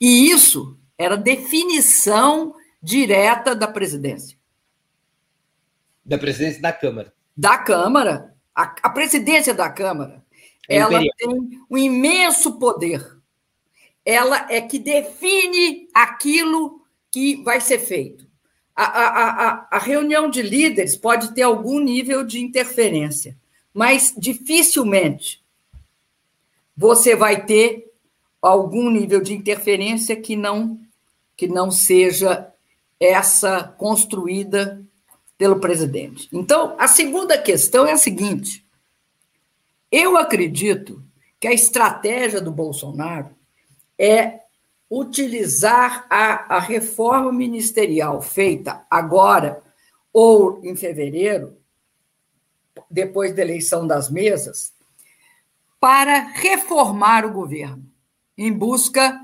E isso era definição direta da presidência. Da presidência da Câmara. Da Câmara. A, a presidência da Câmara, é ela tem um imenso poder. Ela é que define aquilo que vai ser feito. A, a, a, a reunião de líderes pode ter algum nível de interferência, mas dificilmente você vai ter algum nível de interferência que não que não seja essa construída pelo presidente. Então, a segunda questão é a seguinte: eu acredito que a estratégia do Bolsonaro é utilizar a, a reforma ministerial feita agora ou em fevereiro, depois da eleição das mesas, para reformar o governo, em busca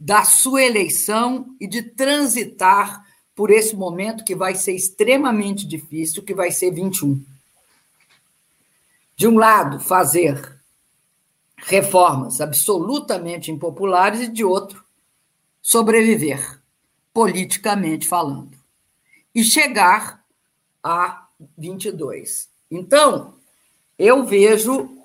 da sua eleição e de transitar por esse momento que vai ser extremamente difícil, que vai ser 21. De um lado, fazer reformas absolutamente impopulares e de outro, sobreviver, politicamente falando, e chegar a 22. Então, eu vejo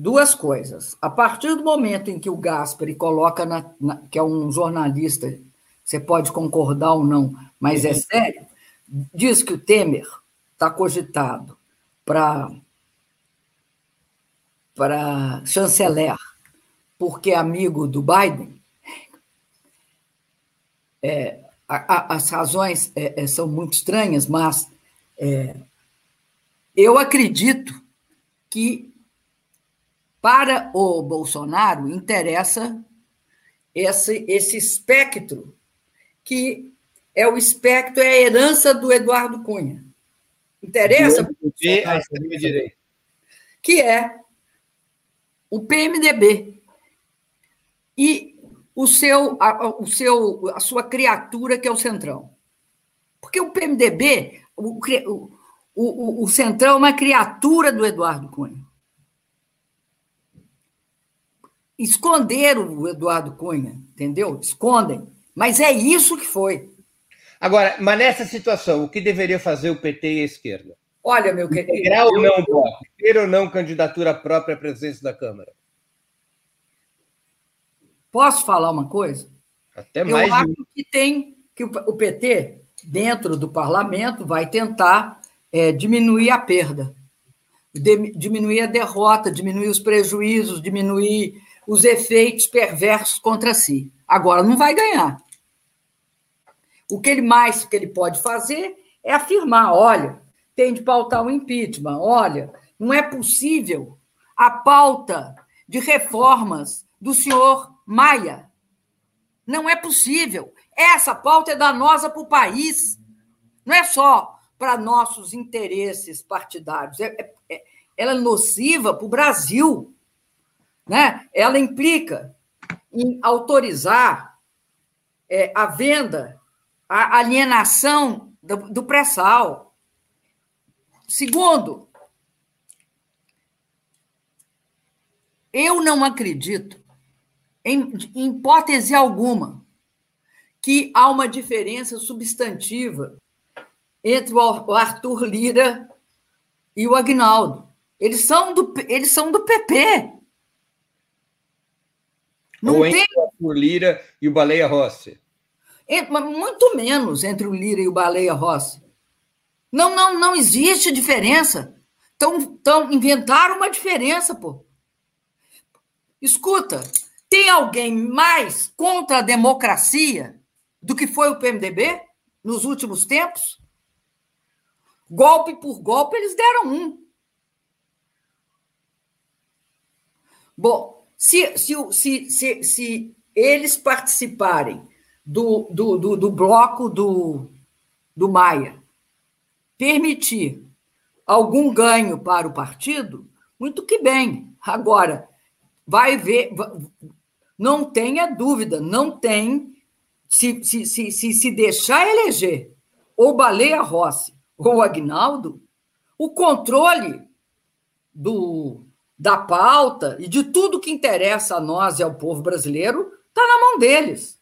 duas coisas. A partir do momento em que o Gaspari coloca, na, na, que é um jornalista, você pode concordar ou não, mas é sério, diz que o Temer está cogitado para para chanceler, porque é amigo do Biden, é, a, a, as razões é, é, são muito estranhas, mas é, eu acredito que para o Bolsonaro, interessa esse, esse espectro, que é o espectro, é a herança do Eduardo Cunha. Interessa? Que é o PMDB. E o seu, a, o seu, a sua criatura, que é o Centrão. Porque o PMDB, o, o, o, o Centrão é uma criatura do Eduardo Cunha. Esconderam o Eduardo Cunha, entendeu? Escondem. Mas é isso que foi. Agora, mas nessa situação, o que deveria fazer o PT e a esquerda? Olha, meu querido. Integrar ou não bloco? Ter ou não candidatura própria à presidência da Câmara? Posso falar uma coisa? Até mais. Eu acho que tem que o PT, dentro do parlamento, vai tentar é, diminuir a perda, diminuir a derrota, diminuir os prejuízos, diminuir os efeitos perversos contra si. Agora, não vai ganhar. O que ele mais que ele pode fazer é afirmar: olha, tem de pautar o impeachment, olha, não é possível a pauta de reformas do senhor Maia. Não é possível. Essa pauta é danosa para o país. Não é só para nossos interesses partidários. É, é, é ela é nociva para o Brasil né? ela implica em autorizar é, a venda, a alienação do, do pré-sal. Segundo, eu não acredito, em, em hipótese alguma, que há uma diferença substantiva entre o Arthur Lira e o Agnaldo. Eles são do, eles são do PP. Não Ou tem... o Lira e o Baleia Rossi? É, muito menos entre o Lira e o Baleia Rossi. Não, não, não existe diferença. Então, então inventaram uma diferença, pô. Escuta, tem alguém mais contra a democracia do que foi o PMDB nos últimos tempos? Golpe por golpe, eles deram um. Bom, se, se, se, se, se eles participarem do, do, do, do bloco do, do Maia, permitir algum ganho para o partido, muito que bem. Agora, vai ver, não tenha dúvida, não tem. Se, se, se, se, se deixar eleger ou Baleia Rossi ou Agnaldo, o controle do, da pauta e de tudo que interessa a nós e ao povo brasileiro está na mão deles.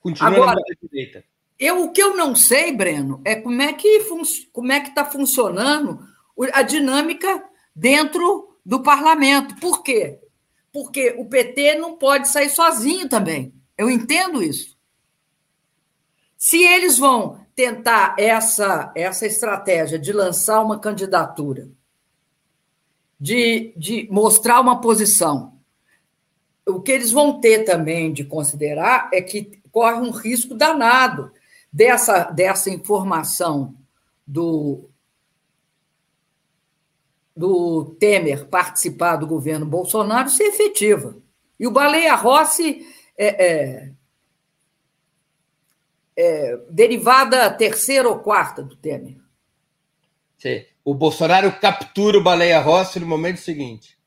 Continua Agora, direita. Eu, o que eu não sei, Breno, é como é que como é que está funcionando a dinâmica dentro do parlamento. Por quê? Porque o PT não pode sair sozinho também. Eu entendo isso. Se eles vão tentar essa, essa estratégia de lançar uma candidatura, de, de mostrar uma posição, o que eles vão ter também de considerar é que corre um risco danado dessa, dessa informação do, do Temer participar do governo Bolsonaro ser efetiva. E o Baleia Rossi é, é, é, derivada terceira ou quarta do Temer. Sim. O Bolsonaro captura o Baleia Rossi no momento seguinte.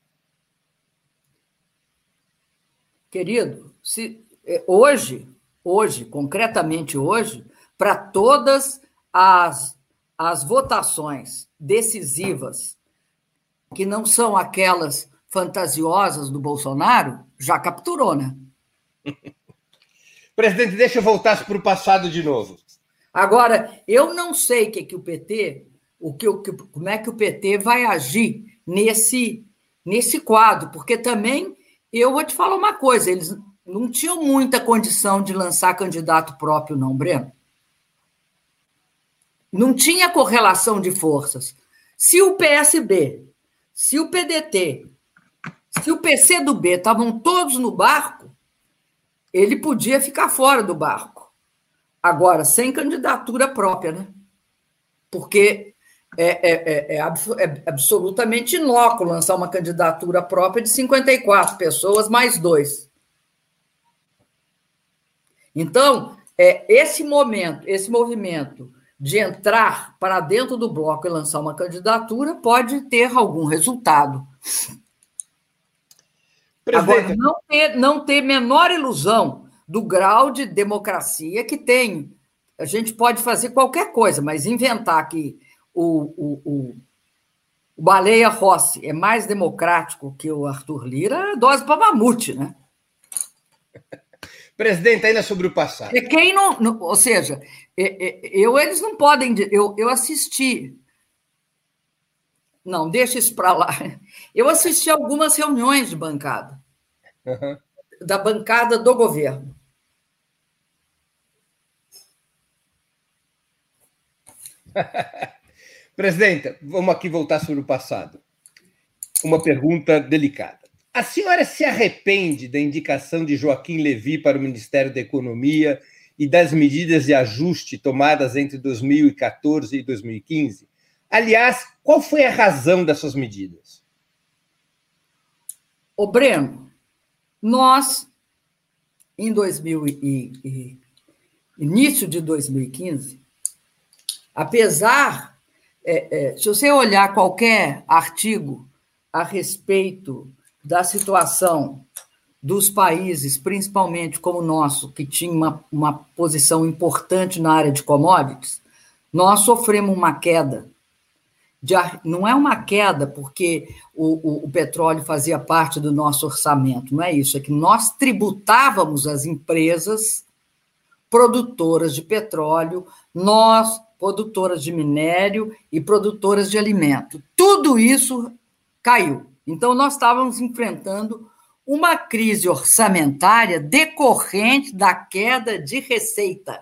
Querido, se, é, hoje, hoje, concretamente hoje, para todas as, as votações decisivas, que não são aquelas fantasiosas do Bolsonaro, já capturou, né? *laughs* Presidente, deixa eu voltar para o passado de novo. Agora, eu não sei o que, que o PT, o que, o que, como é que o PT vai agir nesse, nesse quadro, porque também eu vou te falar uma coisa, eles não tinham muita condição de lançar candidato próprio, não, Breno. Não tinha correlação de forças. Se o PSB, se o PDT, se o PCdoB estavam todos no barco, ele podia ficar fora do barco. Agora, sem candidatura própria, né? Porque é, é, é, é, absolutamente inócuo lançar uma candidatura própria de 54 pessoas mais dois. Então, é, esse momento, esse movimento de entrar para dentro do bloco e lançar uma candidatura pode ter algum resultado. Presidente. Agora, não ter, não ter menor ilusão do grau de democracia que tem. A gente pode fazer qualquer coisa, mas inventar que o, o, o, o Baleia Rossi é mais democrático que o Arthur Lira é dose para mamute, né? *laughs* Presidente, ainda sobre o passado. E quem não, não ou seja, eu eles não podem. Eu, eu assisti. Não, deixa isso para lá. Eu assisti algumas reuniões de bancada, uhum. da bancada do governo. *laughs* Presidenta, vamos aqui voltar sobre o passado. Uma pergunta delicada. A senhora se arrepende da indicação de Joaquim Levi para o Ministério da Economia e das medidas de ajuste tomadas entre 2014 e 2015? Aliás, qual foi a razão dessas medidas? O Breno, nós, em 2000 e, e, início de 2015, apesar, é, é, se você olhar qualquer artigo a respeito da situação dos países, principalmente como o nosso, que tinha uma, uma posição importante na área de commodities, nós sofremos uma queda. De, não é uma queda porque o, o, o, petróleo fazia parte do nosso orçamento, não é isso, é que nós tributávamos as empresas produtoras de petróleo, nós, produtoras de minério e produtoras de alimento. Tudo isso caiu. Então, nós estávamos enfrentando uma crise orçamentária decorrente da queda de receita.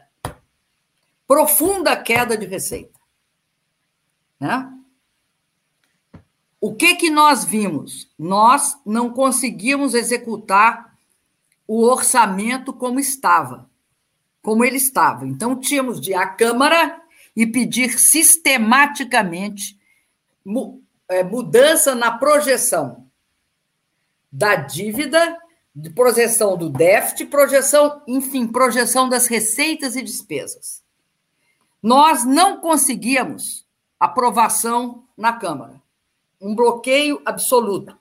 Profunda queda de receita. Né? O que, que nós vimos? Nós não conseguimos executar o orçamento como estava, como ele estava. Então, tínhamos de à Câmara e pedir sistematicamente é, mudança na projeção da dívida, projeção do déficit, projeção, enfim, projeção das receitas e despesas. Nós não conseguíamos aprovação na Câmara. Um bloqueio absoluto.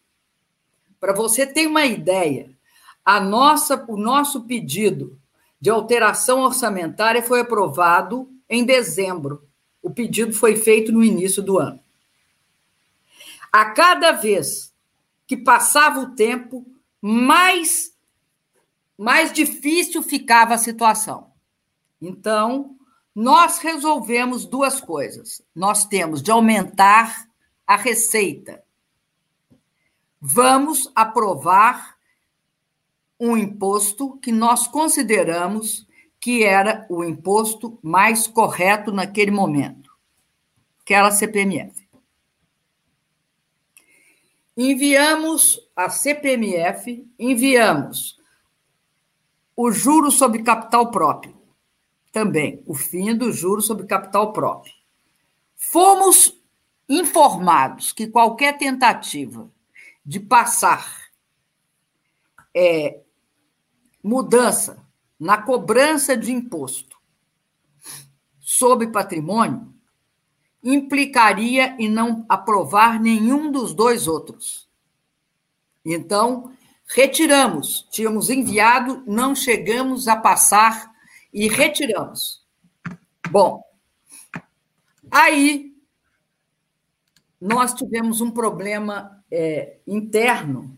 Para você ter uma ideia, a nossa, o nosso pedido de alteração orçamentária foi aprovado em dezembro. O pedido foi feito no início do ano. a cada vez que passava o tempo, mais, mais difícil ficava a situação. Então, nós resolvemos duas coisas. Nós temos de aumentar a receita. Vamos aprovar um imposto que nós consideramos que era o imposto mais correto naquele momento, que era a CPMF. Enviamos a CPMF, enviamos o juro sobre capital próprio, também o fim do juro sobre capital próprio. Fomos informados que qualquer tentativa de passar é, mudança na cobrança de imposto sobre patrimônio implicaria em não aprovar nenhum dos dois outros. Então, retiramos, tínhamos enviado, não chegamos a passar e retiramos. Bom, aí nós tivemos um problema é, interno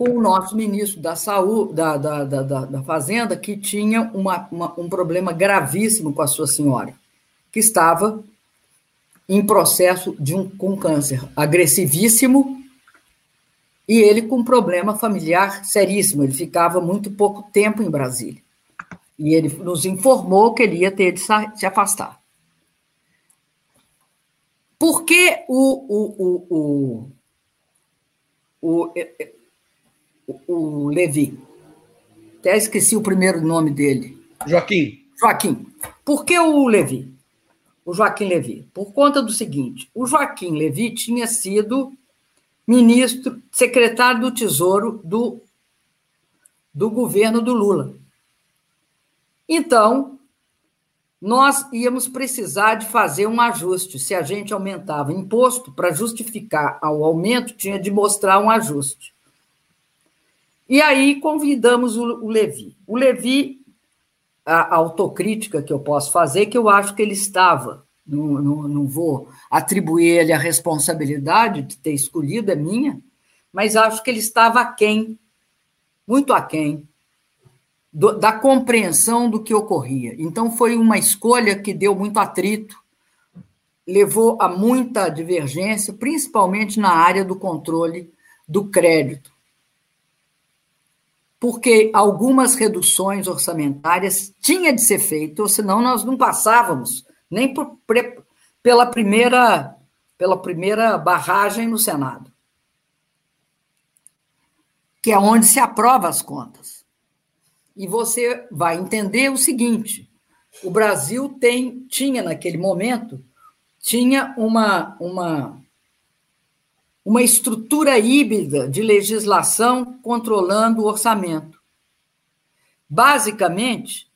com o nosso ministro da Saúde, da, da, da, da Fazenda, que tinha uma, uma, um problema gravíssimo com a sua senhora, que estava em processo de um, com câncer agressivíssimo e ele com um problema familiar seríssimo. Ele ficava muito pouco tempo em Brasília. E ele nos informou que ele ia ter de se afastar. Por que o, o, o, o, o, o Levi? Até esqueci o primeiro nome dele. Joaquim. Joaquim. Por que o Levi? O Joaquim Levi? Por conta do seguinte: o Joaquim Levi tinha sido ministro, secretário do Tesouro do, do governo do Lula. Então, nós íamos precisar de fazer um ajuste. Se a gente aumentava imposto, para justificar o aumento, tinha de mostrar um ajuste. E aí convidamos o, Levi. O Levi, a, autocrítica que eu posso fazer, que eu acho que ele estava, não, não, não vou atribuir ele a responsabilidade de ter escolhido, é minha, mas acho que ele estava aquém, muito aquém do, da compreensão do que ocorria. Então, foi uma escolha que deu muito atrito, levou a muita divergência, principalmente na área do controle do crédito. Porque algumas reduções orçamentárias tinha de ser feito, senão nós não passávamos nem por, pela primeira pela primeira barragem no Senado, que é onde se aprova as contas. E você vai entender o seguinte: o Brasil tem, tinha naquele momento, tinha uma, uma, uma estrutura híbrida de legislação controlando o orçamento. Basicamente,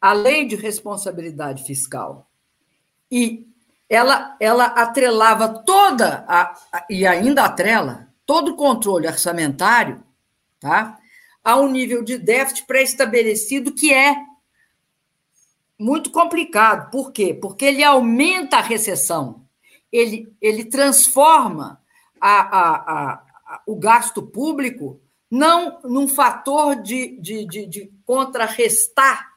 a lei de responsabilidade fiscal e ela, ela atrelava toda a, e ainda atrela todo o controle orçamentário, tá? a um nível de déficit pré-estabelecido que é muito complicado. Por quê? Porque ele aumenta a recessão, ele, ele transforma a, a, a, o gasto público não num fator de, de, de, de contrarrestar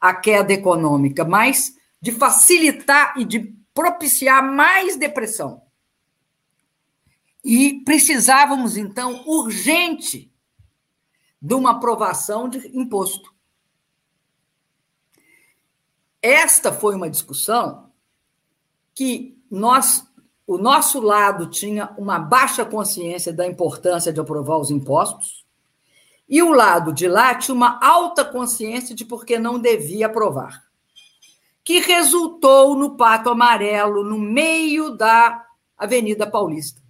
a queda econômica, mas de facilitar e de propiciar mais depressão. E precisávamos, então, urgente de uma aprovação de imposto. Esta foi uma discussão que nós, o nosso lado tinha uma baixa consciência da importância de aprovar os impostos, e o lado de lá tinha uma alta consciência de por que não devia aprovar, que resultou no pato amarelo no meio da Avenida Paulista.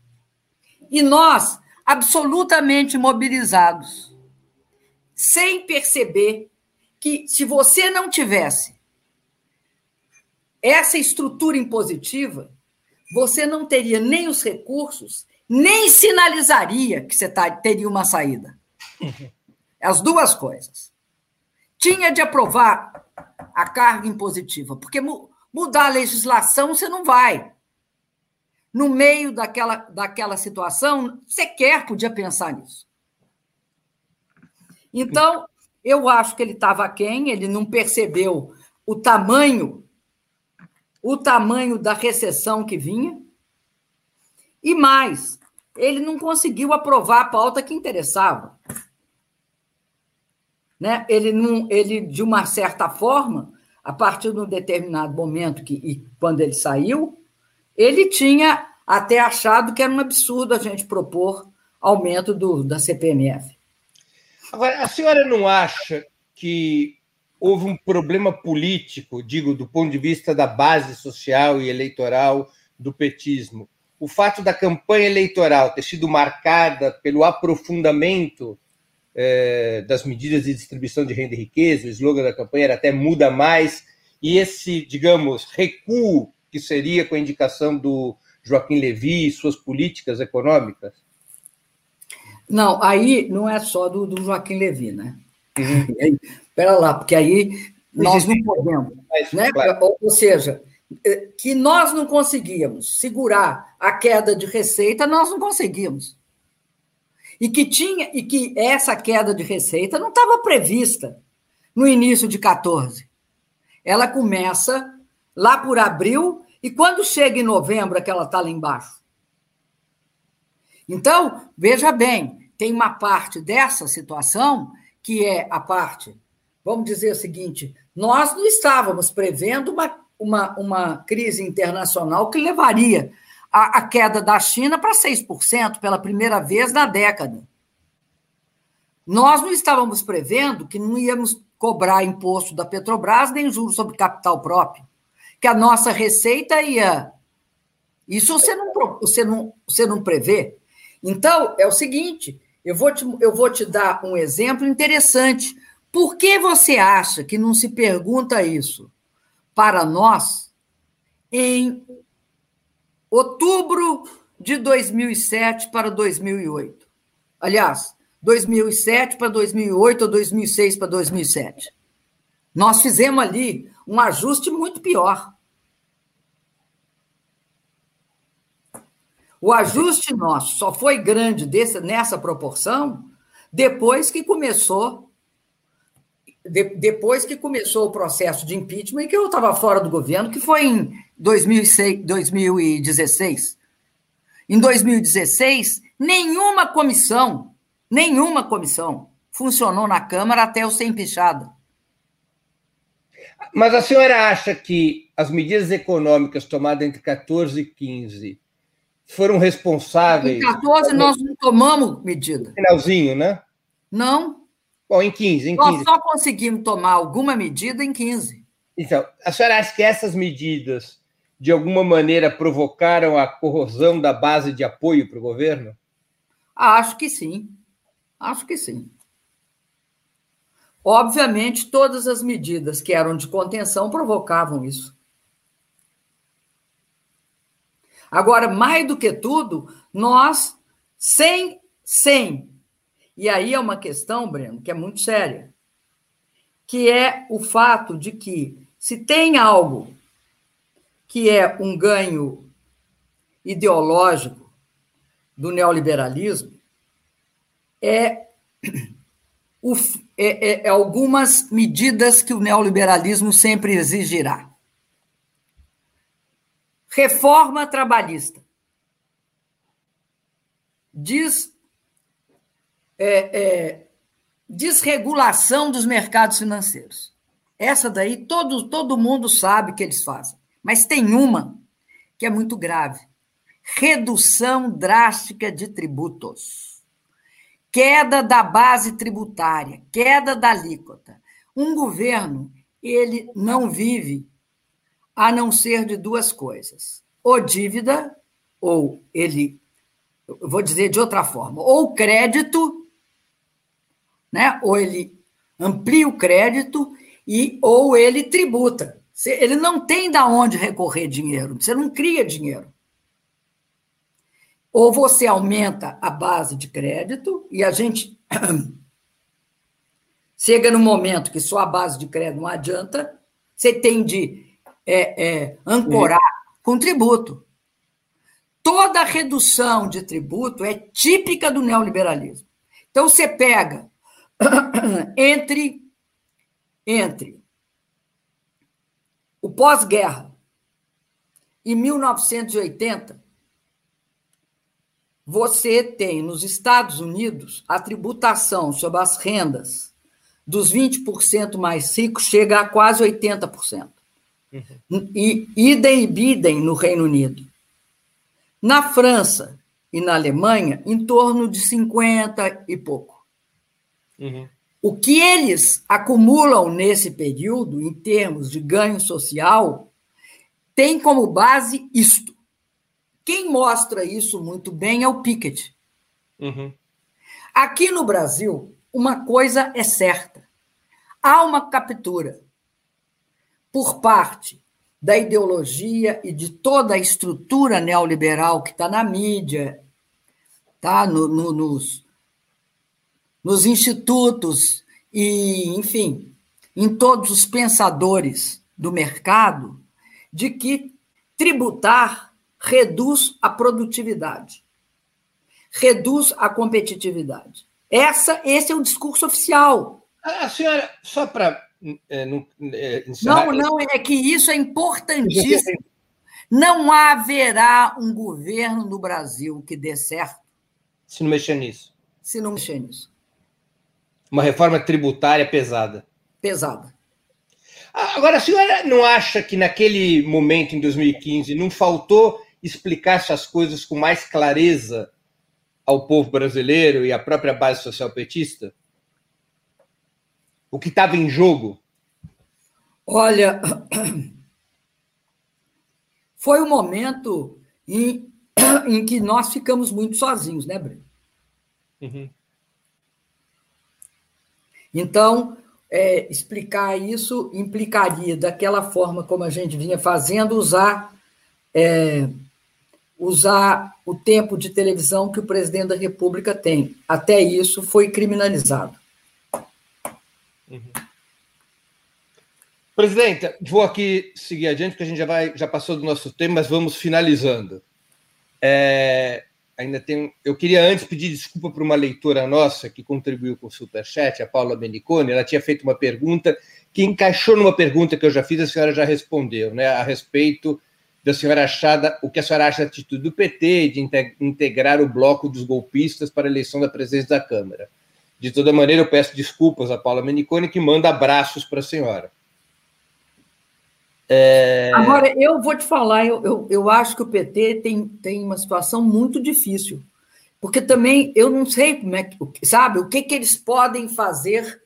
E nós, absolutamente mobilizados, sem perceber que se você não tivesse essa estrutura impositiva, você não teria nem os recursos, nem sinalizaria que você tá, teria uma saída. As duas coisas. Tinha de aprovar a carga impositiva, porque mudar a legislação você não vai. no meio daquela, daquela situação, sequer podia pensar nisso. Então, eu acho que ele estava quem, ele não percebeu o tamanho, o tamanho da recessão que vinha, e mais, ele não conseguiu aprovar a pauta que interessava. Né? Ele, não, ele, de uma certa forma, a partir de um determinado momento, que, e quando ele saiu, ele tinha até achado que era um absurdo a gente propor aumento do, da CPMF. Agora, a senhora não acha que houve um problema político, digo, do ponto de vista da base social e eleitoral do petismo? O fato da campanha eleitoral ter sido marcada pelo aprofundamento é, das medidas de distribuição de renda e riqueza, o slogan da campanha era até muda mais, e esse, digamos, recuo que seria com a indicação do Joaquim Levy e suas políticas econômicas? Não, aí não é só do, do Joaquim Levy, né? Uhum. Espera lá, porque aí nós não podemos. Né? Ou seja, eh, que nós não conseguíamos segurar a queda de receita, nós não conseguimos. E que tinha e que essa queda de receita não estava prevista no início de 14. Ela começa lá por abril e quando chega em novembro é que ela está lá embaixo. Então, veja bem, tem uma parte dessa situação que é a parte, vamos dizer o seguinte, nós não estávamos prevendo uma, uma, uma crise internacional que levaria a, a queda da China para 6% pela primeira vez na década. Nós não estávamos prevendo que não íamos cobrar imposto da Petrobras nem juros sobre capital próprio, que a nossa receita ia. Isso você não, você não, você não prevê. Então, é o seguinte: eu vou, te, eu vou te dar um exemplo interessante. Por que você acha que não se pergunta isso para nós em outubro de 2007 para 2008? Aliás, 2007 para 2008 ou 2006 para 2007. Nós fizemos ali um ajuste muito pior. O ajuste nosso só foi grande desse, nessa proporção depois que começou de, depois que começou o processo de impeachment e que eu estava fora do governo, que foi em 2006, 2016. Em 2016, nenhuma comissão, nenhuma comissão funcionou na Câmara até eu ser empichada. Mas a senhora acha que as medidas econômicas tomadas entre 14 e 15 foram responsáveis. Em 14 nós não tomamos medida. Finalzinho, né? Não. Bom, em 15, em 15. Nós só conseguimos tomar alguma medida em 15. Então, a senhora acha que essas medidas, de alguma maneira, provocaram a corrosão da base de apoio para o governo? Acho que sim. Acho que sim. Obviamente, todas as medidas que eram de contenção provocavam isso. Agora, mais do que tudo, nós, sem, sem, e aí é uma questão, Breno, que é muito séria, que é o fato de que, se tem algo que é um ganho ideológico do neoliberalismo, é, o, é, é, é algumas medidas que o neoliberalismo sempre exigirá. Reforma trabalhista. Diz, é, é, desregulação dos mercados financeiros. Essa daí todo, todo mundo sabe que eles fazem. Mas tem uma que é muito grave: redução drástica de tributos. Queda da base tributária, queda da alíquota. Um governo, ele não vive a não ser de duas coisas: ou dívida, ou ele, vou dizer de outra forma, ou crédito, né? ou ele amplia o crédito, e ou ele tributa. Ele não tem da onde recorrer dinheiro, você não cria dinheiro. Ou você aumenta a base de crédito, e a gente *coughs* chega no momento que só a base de crédito não adianta, você tem de é, é, ancorar com tributo. Toda redução de tributo é típica do neoliberalismo. Então, você pega *coughs* entre, entre o pós-guerra e 1980, você tem nos Estados Unidos a tributação sobre as rendas dos 20% mais ricos chega a quase 80%. Uhum. E idem e bidem no Reino Unido. Na França e na Alemanha, em torno de 50 e pouco. Uhum. O que eles acumulam nesse período, em termos de ganho social, tem como base isto. Quem mostra isso muito bem é o Piketty. Uhum. Aqui no Brasil, uma coisa é certa: há uma captura por parte da ideologia e de toda a estrutura neoliberal que está na mídia, tá? No, no, nos, nos institutos e, enfim, em todos os pensadores do mercado, de que tributar reduz a produtividade, reduz a competitividade. Essa, esse é o discurso oficial. A senhora, só para não, é, não, não, é que isso é importantíssimo. Não haverá um governo no Brasil que dê certo. Se não mexer nisso. Se não mexer nisso. Uma reforma tributária pesada. Pesada. Agora, a senhora não acha que naquele momento, em 2015, não faltou explicar essas coisas com mais clareza ao povo brasileiro e à própria base social petista? O que estava em jogo? Olha, *clears throat* foi um momento em, *clears throat* em que nós ficamos muito sozinhos, né, Breno? Uhum. Então, é, explicar isso implicaria, daquela forma como a gente vinha fazendo, usar, é, usar o tempo de televisão que o presidente da República tem. Até isso foi criminalizado. Uhum. Presidenta, vou aqui seguir adiante, porque a gente já, vai, já passou do nosso tempo, mas vamos finalizando. É, ainda tem, eu queria antes pedir desculpa para uma leitora nossa que contribuiu com o Superchat, a Paula Benicone. Ela tinha feito uma pergunta que encaixou numa pergunta que eu já fiz, a senhora já respondeu, né, a respeito da senhora achada, o que a senhora acha da atitude do PT de integrar o bloco dos golpistas para a eleição da presidência da Câmara. De toda maneira, eu peço desculpas a Paula Menicone, que manda abraços para a senhora. É... Agora, eu vou te falar, eu, eu, eu, acho que o PT tem, tem uma situação muito difícil, porque também eu não sei como é que, sabe, o que, que eles podem fazer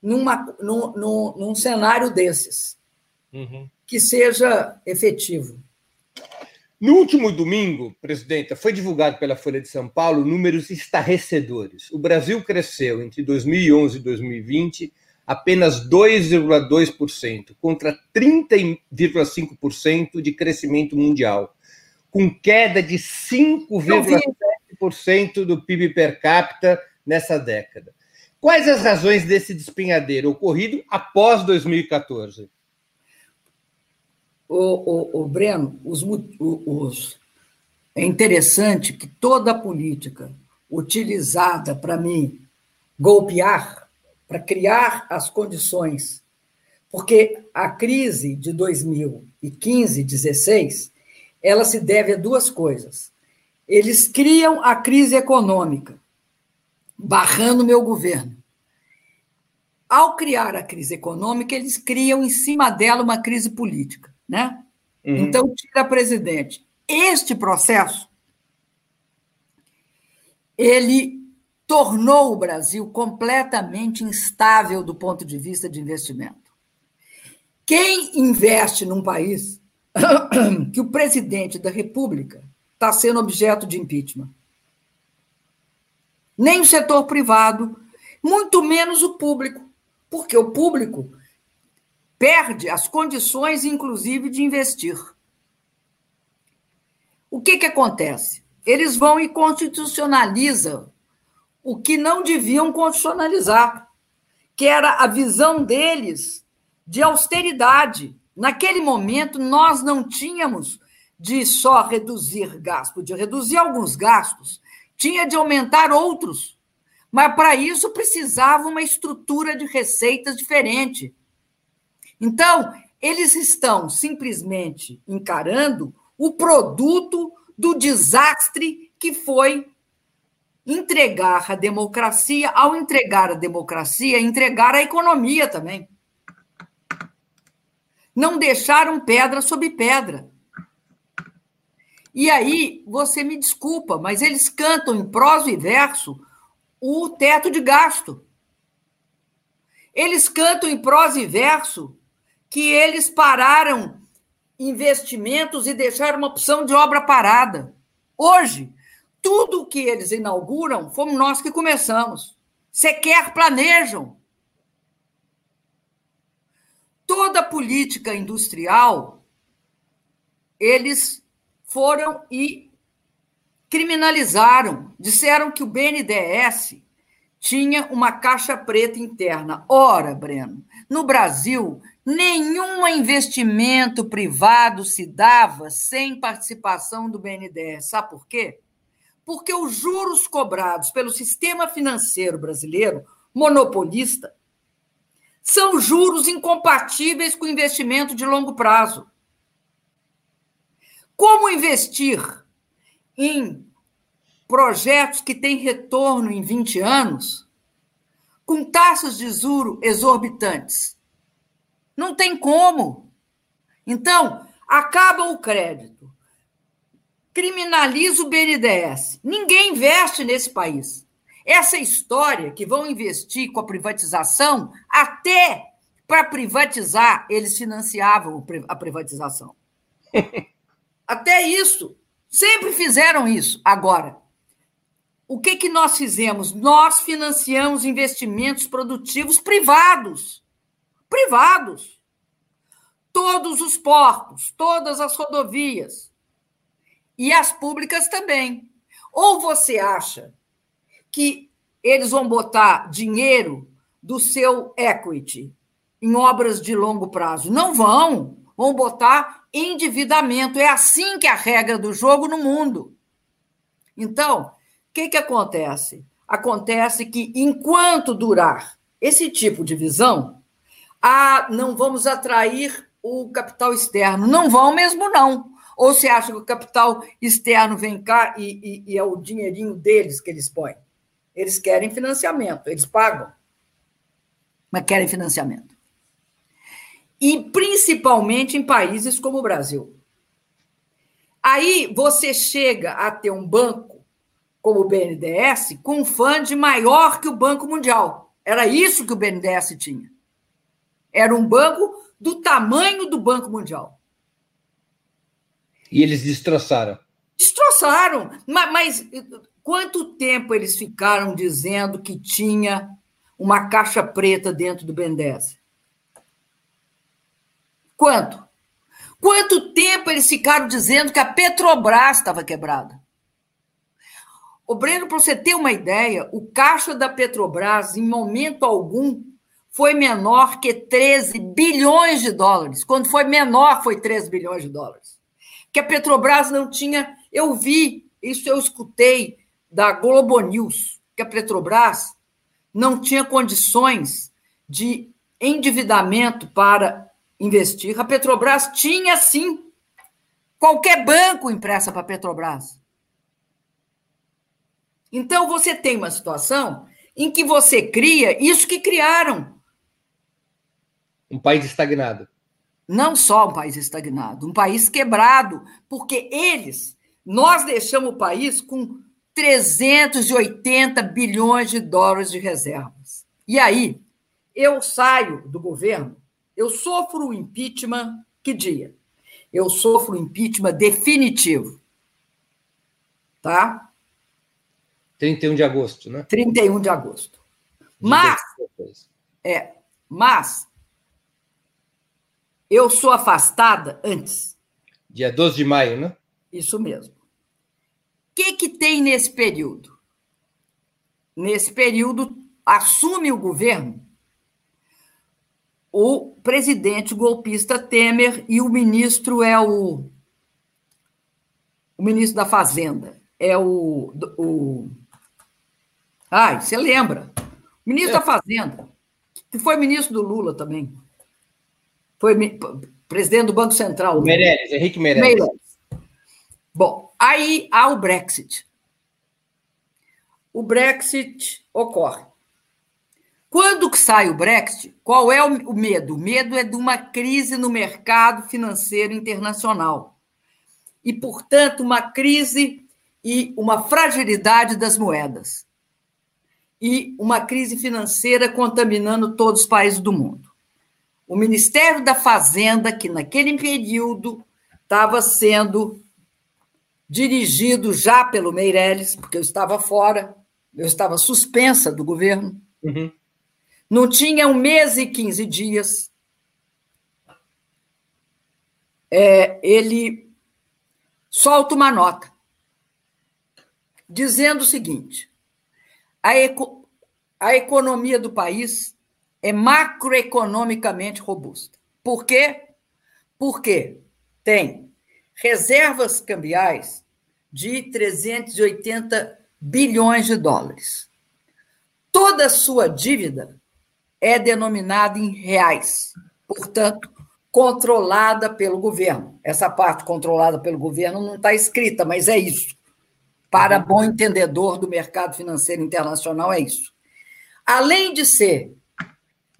numa, num, num, num cenário desses, uhum. que seja efetivo. No último domingo, presidenta, foi divulgado pela Folha de São Paulo números estarrecedores. O Brasil cresceu entre 2011 e 2020 apenas 2,2%, contra 30,5% de crescimento mundial, com queda de 5,7% do PIB per capita nessa década. Quais as razões desse despenhadeiro ocorrido após 2014? O, o, o Breno, os, os, é interessante que toda a política utilizada para me golpear, para criar as condições, porque a crise de 2015, 16, ela se deve a duas coisas. Eles criam a crise econômica, barrando meu governo. Ao criar a crise econômica, eles criam em cima dela uma crise política né? Uhum. Então, tira presidente. Este processo, ele tornou o Brasil completamente instável do ponto de vista de investimento. Quem investe num país *coughs* que o presidente da República está sendo objeto de impeachment? Nem o setor privado, muito menos o público, porque o público perde as condições, inclusive, de investir. O que, que acontece? Eles vão e constitucionalizam o que não deviam constitucionalizar, que era a visão deles de austeridade. Naquele momento, nós não tínhamos de só reduzir gasto, de reduzir alguns gastos, tinha de aumentar outros. Mas para isso precisava uma estrutura de receitas diferente. Então, eles estão simplesmente encarando o produto do desastre que foi entregar a democracia, ao entregar a democracia, entregar a economia também. Não deixaram pedra sobre pedra. E aí, você me desculpa, mas eles cantam em prosa e verso o teto de gasto. Eles cantam em prosa e verso que eles pararam investimentos e deixaram uma opção de obra parada. Hoje, tudo o que eles inauguram fomos nós que começamos. Sequer planejam. Toda política industrial, eles foram e criminalizaram. Disseram que o BNDES tinha uma caixa preta interna. Ora, Breno, no Brasil, nenhum investimento privado se dava sem participação do BNDES. Sabe por quê? porque os juros cobrados pelo sistema financeiro brasileiro, monopolista, são juros incompatíveis com investimento de longo prazo. Como investir em projetos que têm retorno em 20 anos com taxas de juro exorbitantes? Não tem como. Então, acaba o crédito, criminaliza o BNDES. Ninguém investe nesse país. Essa história que vão investir com a privatização, até para privatizar, eles financiavam a privatização. *laughs* até isso. Sempre fizeram isso. Agora, o que, que nós fizemos? Nós financiamos investimentos produtivos privados. Privados. Todos os portos, todas as rodovias, e as públicas também. Ou você acha que eles vão botar dinheiro do seu equity em obras de longo prazo? Não vão. Vão botar endividamento. É assim que é a regra do jogo no mundo. Então, o que, que acontece? Acontece que, enquanto durar esse tipo de visão, ah, não vamos atrair o capital externo. Não vão mesmo, não. Ou você acha que o capital externo vem cá e, e, e é o dinheirinho deles que eles põem? Eles querem financiamento, eles pagam, mas querem financiamento. E principalmente em países como o Brasil. Aí você chega a ter um banco como o BNDES com um fund maior que o Banco Mundial. Era isso que o BNDES tinha. Era um banco do tamanho do Banco Mundial. E eles destroçaram. Destroçaram. Mas, mas quanto tempo eles ficaram dizendo que tinha uma caixa preta dentro do BNDES? Quanto? Quanto tempo eles ficaram dizendo que a Petrobras estava quebrada? O Breno, para você ter uma ideia, o caixa da Petrobras, em momento algum, foi menor que 13 bilhões de dólares. Quando foi menor, foi 13 bilhões de dólares que a Petrobras não tinha. Eu vi, isso eu escutei da Globo News, que a Petrobras não tinha condições de endividamento para investir. A Petrobras tinha sim. Qualquer banco empresta para a Petrobras. Então você tem uma situação em que você cria isso que criaram. Um país estagnado não só um país estagnado, um país quebrado, porque eles, nós deixamos o país com 380 bilhões de dólares de reservas. E aí, eu saio do governo, eu sofro o impeachment, que dia? Eu sofro o impeachment definitivo. Tá? 31 de agosto, né? 31 de agosto. Mas, é, mas eu sou afastada antes. Dia 12 de maio, né? Isso mesmo. O que, que tem nesse período? Nesse período, assume o governo o presidente golpista Temer e o ministro é o ministro da Fazenda. É o. o... Ai, você lembra? O ministro é. da Fazenda, que foi ministro do Lula também. Foi presidente do Banco Central. Meirelles, Henrique Meirelles. Meirelles. Bom, aí há o Brexit. O Brexit ocorre. Quando que sai o Brexit, qual é o medo? O medo é de uma crise no mercado financeiro internacional. E, portanto, uma crise e uma fragilidade das moedas. E uma crise financeira contaminando todos os países do mundo. O Ministério da Fazenda, que naquele período estava sendo dirigido já pelo Meirelles, porque eu estava fora, eu estava suspensa do governo. Uhum. Não tinha um mês e 15 dias. É, ele solta uma nota dizendo o seguinte: a, eco, a economia do país é macroeconomicamente robusta. Por quê? Porque tem reservas cambiais de 380 bilhões de dólares. Toda a sua dívida é denominada em reais, portanto, controlada pelo governo. Essa parte controlada pelo governo não está escrita, mas é isso. Para bom entendedor do mercado financeiro internacional, é isso. Além de ser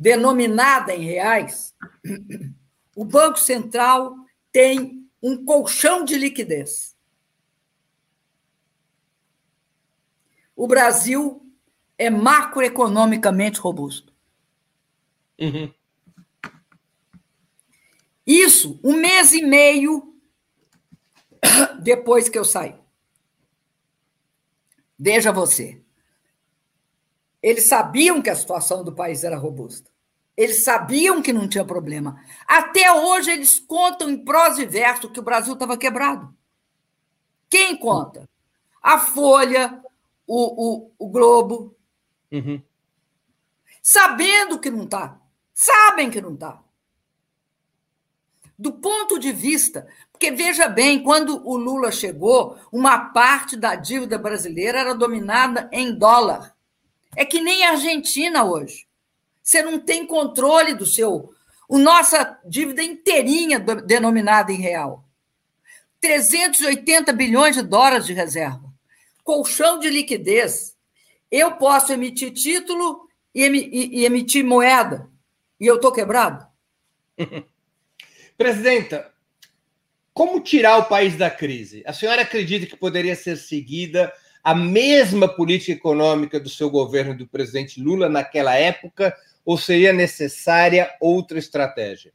denominada em reais, o Banco Central tem um colchão de liquidez. O Brasil é macroeconomicamente robusto. Uhum. Isso, um mês e meio depois que eu saí. Veja você. Eles sabiam que a situação do país era robusta. Eles sabiam que não tinha problema. Até hoje eles contam em prosa e verso que o Brasil estava quebrado. Quem conta? A Folha, o, o, o Globo. Uhum. Sabendo que não está. Sabem que não está. Do ponto de vista, porque veja bem, quando o Lula chegou, uma parte da dívida brasileira era dominada em dólar. É que nem a Argentina hoje. Você não tem controle do seu. O nossa dívida inteirinha denominada em real. 380 bilhões de dólares de reserva. Colchão de liquidez. Eu posso emitir título e, emitir moeda e eu estou quebrado? *laughs* Presidenta, como tirar o país da crise? A senhora acredita que poderia ser seguida a mesma política econômica do seu governo do presidente Lula naquela época ou seria necessária outra estratégia?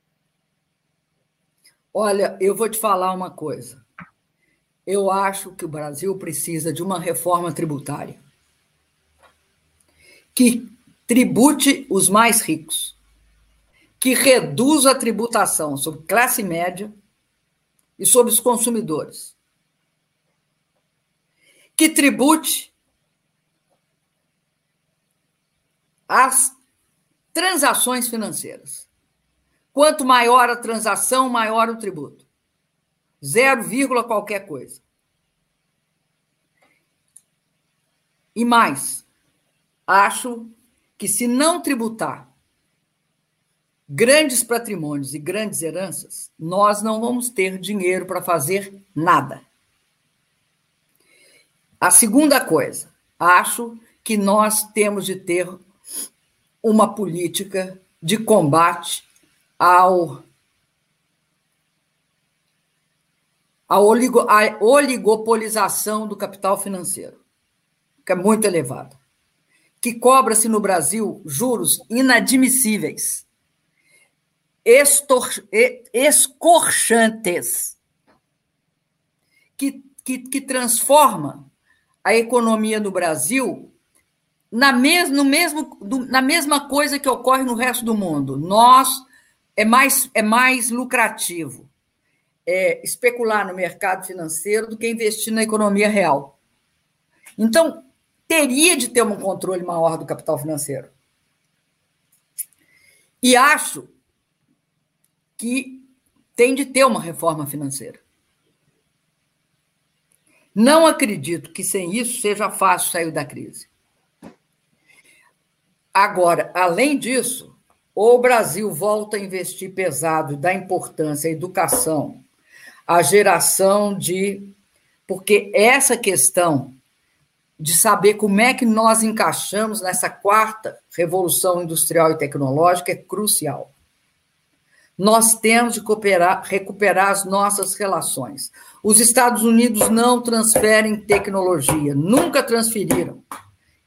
Olha, eu vou te falar uma coisa. Eu acho que o Brasil precisa de uma reforma tributária que tribute os mais ricos que reduz a tributação sobre classe média e sobre os consumidores. Que tribute as transações financeiras. Quanto maior a transação, maior o tributo. Zero vírgula qualquer coisa. E mais, acho que se não tributar grandes patrimônios e grandes heranças, nós não vamos ter dinheiro para fazer nada. A segunda coisa, acho que nós temos de ter uma política de combate ao a, oligo, a oligopolização do capital financeiro, que é muito elevada, que cobra-se no Brasil juros inadmissíveis estor, escorchantes, que, que, que transforma a economia do Brasil na, mes, no mesmo, na mesma coisa que ocorre no resto do mundo. Nós é mais, é mais lucrativo é, especular no mercado financeiro do que investir na economia real. Então, teria de ter um controle maior do capital financeiro. E acho que tem de ter uma reforma financeira. Não acredito que sem isso seja fácil sair da crise. Agora, além disso, o Brasil volta a investir pesado da importância à educação, à geração de. Porque essa questão de saber como é que nós encaixamos nessa quarta revolução industrial e tecnológica é crucial. Nós temos de cooperar, recuperar as nossas relações. Os Estados Unidos não transferem tecnologia, nunca transferiram.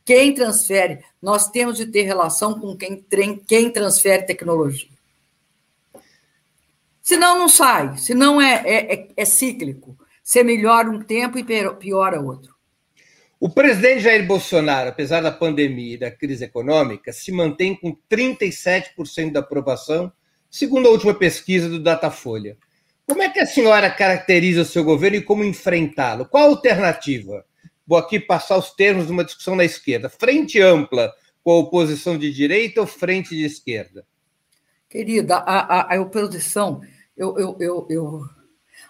Quem transfere, nós temos de ter relação com quem, quem transfere tecnologia. Senão não sai, senão é, é, é, é cíclico. Você melhora um tempo e piora outro. O presidente Jair Bolsonaro, apesar da pandemia e da crise econômica, se mantém com 37% da aprovação, segundo a última pesquisa do Datafolha. Como é que a senhora caracteriza o seu governo e como enfrentá-lo? Qual a alternativa? Vou aqui passar os termos de uma discussão na esquerda. Frente ampla com a oposição de direita ou frente de esquerda? Querida, a, a, a oposição, eu, eu, eu, eu,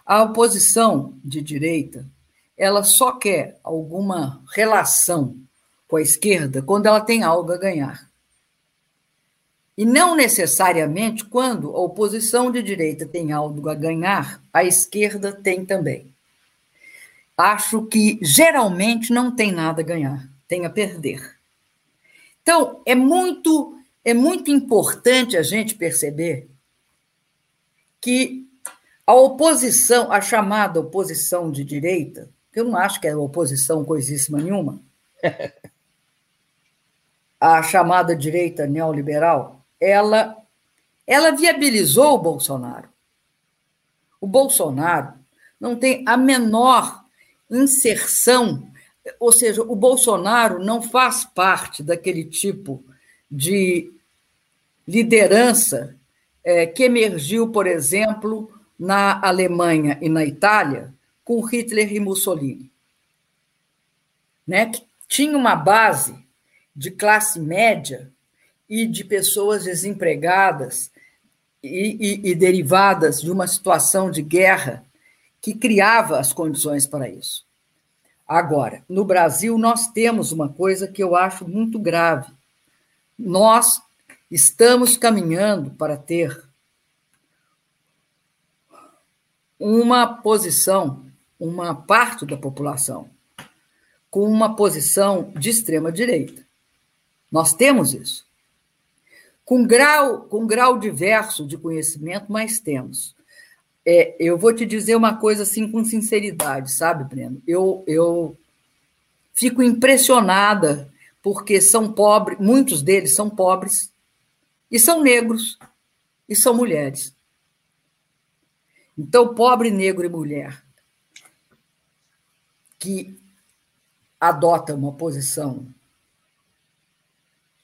a oposição de direita, ela só quer alguma relação com a esquerda quando ela tem algo a ganhar. E não necessariamente quando a oposição de direita tem algo a ganhar, a esquerda tem também acho que geralmente não tem nada a ganhar, tem a perder. Então, é muito é muito importante a gente perceber que a oposição, a chamada oposição de direita, que eu não acho que é oposição coisíssima nenhuma, *laughs* a chamada direita neoliberal, ela ela viabilizou o Bolsonaro. O Bolsonaro não tem a menor inserção, ou seja, o Bolsonaro não faz parte daquele tipo de liderança é, que emergiu, por exemplo, na Alemanha e na Itália, com Hitler e Mussolini. Né? Que tinha uma base de classe média e de pessoas desempregadas e, e, e derivadas de uma situação de guerra que criava as condições para isso. Agora, no Brasil, nós temos uma coisa que eu acho muito grave. Nós estamos caminhando para ter uma posição, uma parte da população, com uma posição de extrema-direita. Nós temos isso. Com grau, com grau diverso de conhecimento, mas temos. É, eu vou te dizer uma coisa assim com sinceridade, sabe, Breno? Eu, eu fico impressionada porque são pobres, muitos deles são pobres e são negros e são mulheres. Então, pobre, negro e mulher que adota uma posição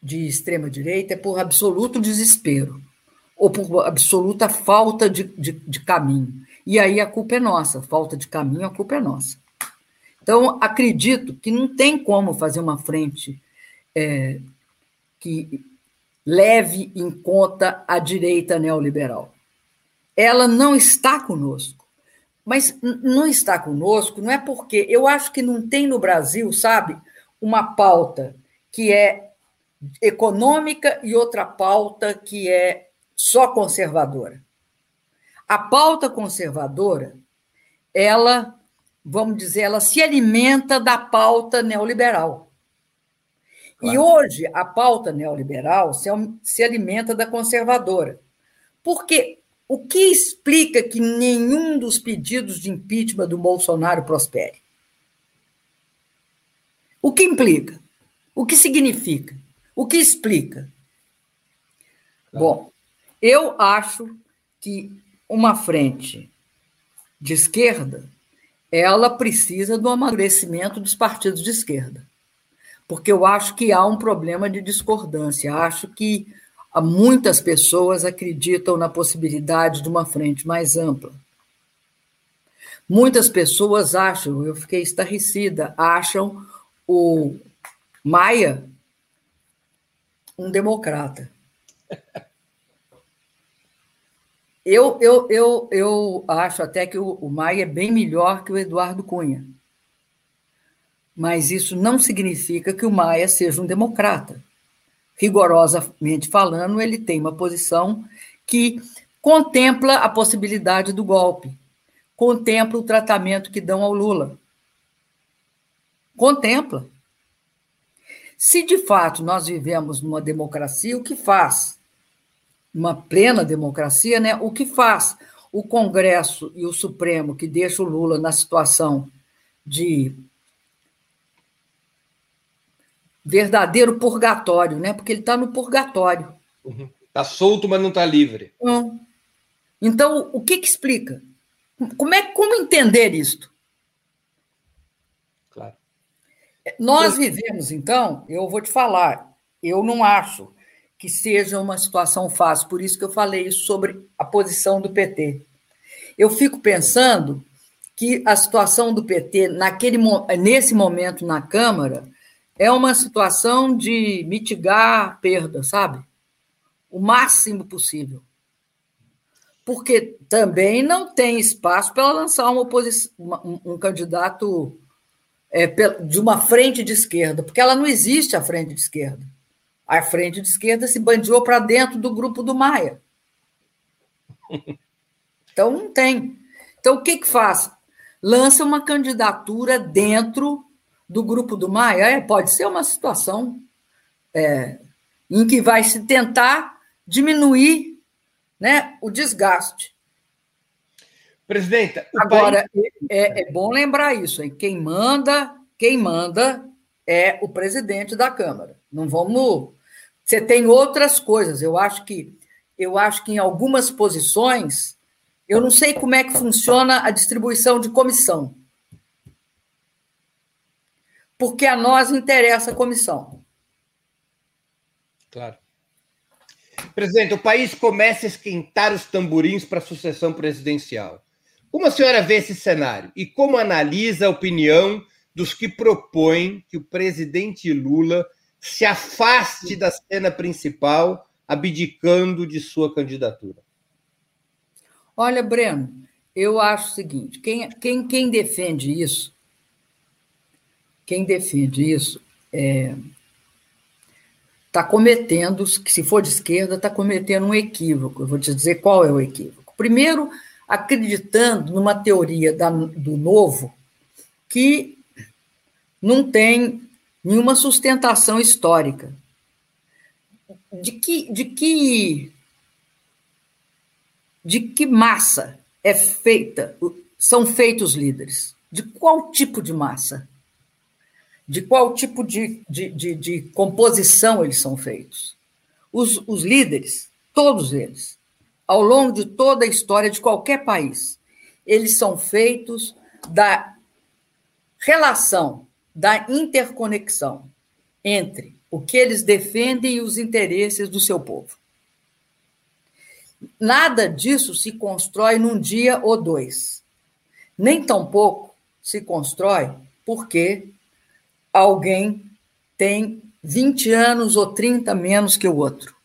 de extrema direita é por absoluto desespero ou por absoluta falta de, de, de caminho. E aí a culpa é nossa, falta de caminho, a culpa é nossa. Então, acredito que não tem como fazer uma frente é, que leve em conta a direita neoliberal. Ela não está conosco. Mas não está conosco não é porque eu acho que não tem no Brasil, sabe, uma pauta que é econômica e outra pauta que é só conservadora. A pauta conservadora, ela, vamos dizer, ela se alimenta da pauta neoliberal. Claro. E hoje a pauta neoliberal se, se alimenta da conservadora. Porque o que explica que nenhum dos pedidos de impeachment do Bolsonaro prospere? O que implica? O que significa? O que explica? Claro. Bom, eu acho que uma frente de esquerda ela precisa do amadurecimento dos partidos de esquerda, porque eu acho que há um problema de discordância. Acho que muitas pessoas acreditam na possibilidade de uma frente mais ampla. Muitas pessoas acham, eu fiquei estarrecida, acham o Maia um democrata. Eu, eu, eu, eu acho até que o, o Maia é bem melhor que o Eduardo Cunha. Mas isso não significa que o Maia seja um democrata. Rigorosamente falando, ele tem uma posição que contempla a possibilidade do golpe, contempla o tratamento que dão ao Lula. Contempla. Se de fato nós vivemos numa democracia, o que faz? Uma plena democracia, né? O que faz o Congresso e o Supremo, que deixa o Lula na situação de verdadeiro purgatório, né? Porque ele está no purgatório. Está uhum. Tá solto, mas não está livre. Hum. Então, o que, que explica? Como é como entender isto? Nós vivemos, então, eu vou te falar, eu não acho que seja uma situação fácil, por isso que eu falei sobre a posição do PT. Eu fico pensando que a situação do PT naquele, nesse momento na Câmara é uma situação de mitigar a perda, sabe? O máximo possível. Porque também não tem espaço para lançar uma um, um candidato é, de uma frente de esquerda, porque ela não existe a frente de esquerda. A frente de esquerda se bandiou para dentro do grupo do Maia. *laughs* Então não tem. Então o que que faz? Lança uma candidatura dentro do grupo do Maia. É, pode ser uma situação é, em que vai se tentar diminuir né, o desgaste. Presidenta, agora país... é, é, bom lembrar isso, hein? Quem manda, quem manda é o presidente da Câmara. Não vamos. Você tem outras coisas. Eu acho que eu acho que em algumas posições eu não sei como é que funciona a distribuição de comissão. Porque a nós interessa a comissão. Claro. Presidente, o país começa a esquentar os tamborins para a sucessão presidencial. Como a senhora vê esse cenário e como analisa a opinião dos que propõem que o presidente Lula se afaste da cena principal, abdicando de sua candidatura? Olha, Breno, eu acho o seguinte: quem, quem, quem defende isso, quem defende isso, está é, cometendo, se for de esquerda, está cometendo um equívoco. Eu vou te dizer qual é o equívoco. Primeiro, acreditando numa teoria da, do novo que não tem nenhuma sustentação histórica. De que, de que, de que massa é feita, são feitos líderes? De qual tipo de massa? De qual tipo de, de, de, de composição eles são feitos? Os, os líderes, todos eles, ao longo de toda a história de qualquer país. Eles são feitos da relação, da interconexão entre o que eles defendem e os interesses do seu povo. Nada disso se constrói num dia ou dois. Nem tampouco se constrói porque alguém tem 20 anos ou 30 menos que o outro.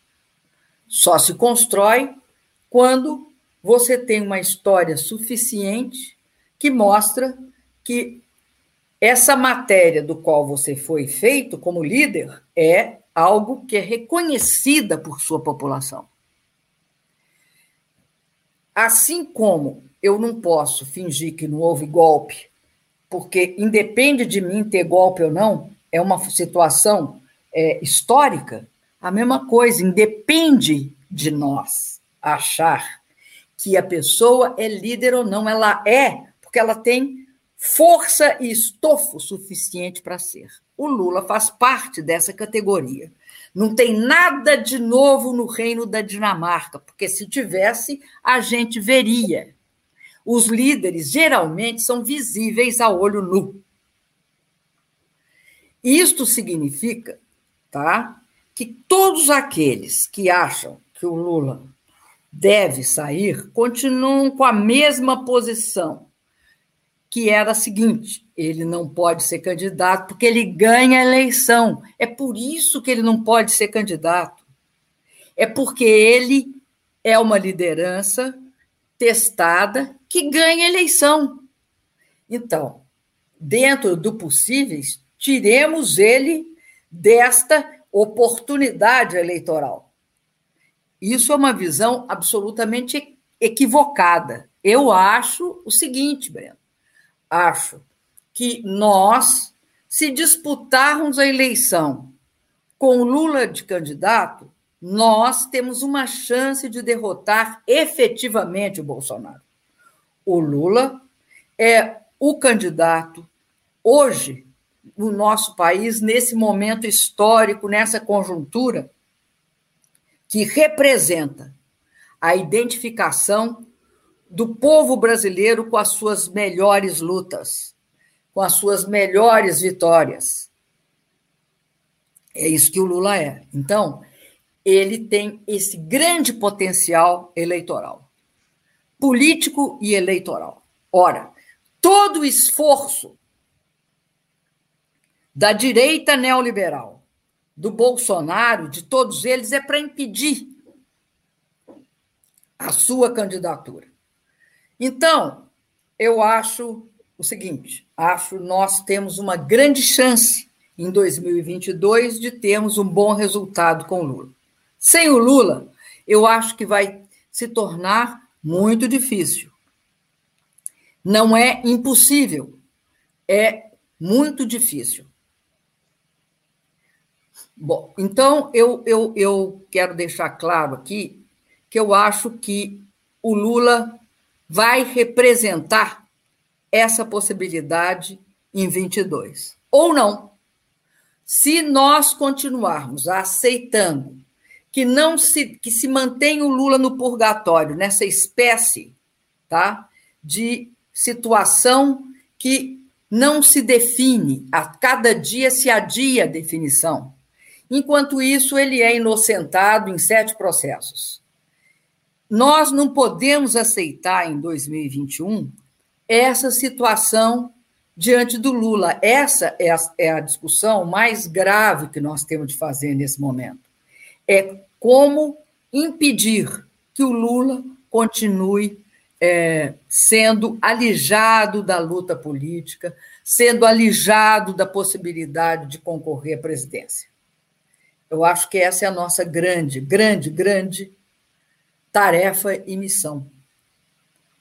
Só se constrói quando você tem uma história suficiente que mostra que essa matéria do qual você foi feito como líder é algo que é reconhecida por sua população. Assim como eu não posso fingir que não houve golpe, porque independe de mim ter golpe ou não, é uma situação é, histórica, a mesma coisa, independe de nós achar que a pessoa é líder ou não, ela é, porque ela tem força e estofo suficiente para ser. O Lula faz parte dessa categoria. Não tem nada de novo no reino da Dinamarca, porque se tivesse, a gente veria. Os líderes geralmente são visíveis a olho nu. Isto significa, tá, que todos aqueles que acham que o Lula deve sair continuam com a mesma posição, que era a seguinte: ele não pode ser candidato porque ele ganha a eleição. É por isso que ele não pode ser candidato. É porque ele é uma liderança testada que ganha a eleição. Então, dentro do possíveis, tiremos ele desta oportunidade eleitoral. Isso é uma visão absolutamente equivocada. Eu acho o seguinte, Breno. Acho que nós, se disputarmos a eleição com Lula de candidato, nós temos uma chance de derrotar efetivamente o Bolsonaro. O Lula é o candidato hoje no nosso país, nesse momento histórico, nessa conjuntura, que representa a identificação do povo brasileiro com as suas melhores lutas, com as suas melhores vitórias. É isso que o Lula é. Então, ele tem esse grande potencial eleitoral, político e eleitoral. Ora, todo o esforço da direita neoliberal, do Bolsonaro, de todos eles, é para impedir a sua candidatura. Então, eu acho o seguinte: acho nós temos uma grande chance em 2022 de termos um bom resultado com o Lula. Sem o Lula, eu acho que vai se tornar muito difícil. Não é impossível, é muito difícil. Bom, então eu, eu, eu quero deixar claro aqui que eu acho que o Lula vai representar essa possibilidade em 22. Ou não. Se nós continuarmos aceitando que não se que se mantém o Lula no purgatório, nessa espécie, tá? De situação que não se define, a cada dia se adia a definição. Enquanto isso, ele é inocentado em sete processos. Nós não podemos aceitar em 2021 essa situação diante do Lula. Essa é a, é a discussão mais grave que nós temos de fazer nesse momento. É como impedir que o Lula continue é, sendo alijado da luta política, sendo alijado da possibilidade de concorrer à presidência. Eu acho que essa é a nossa grande, grande, grande tarefa e missão.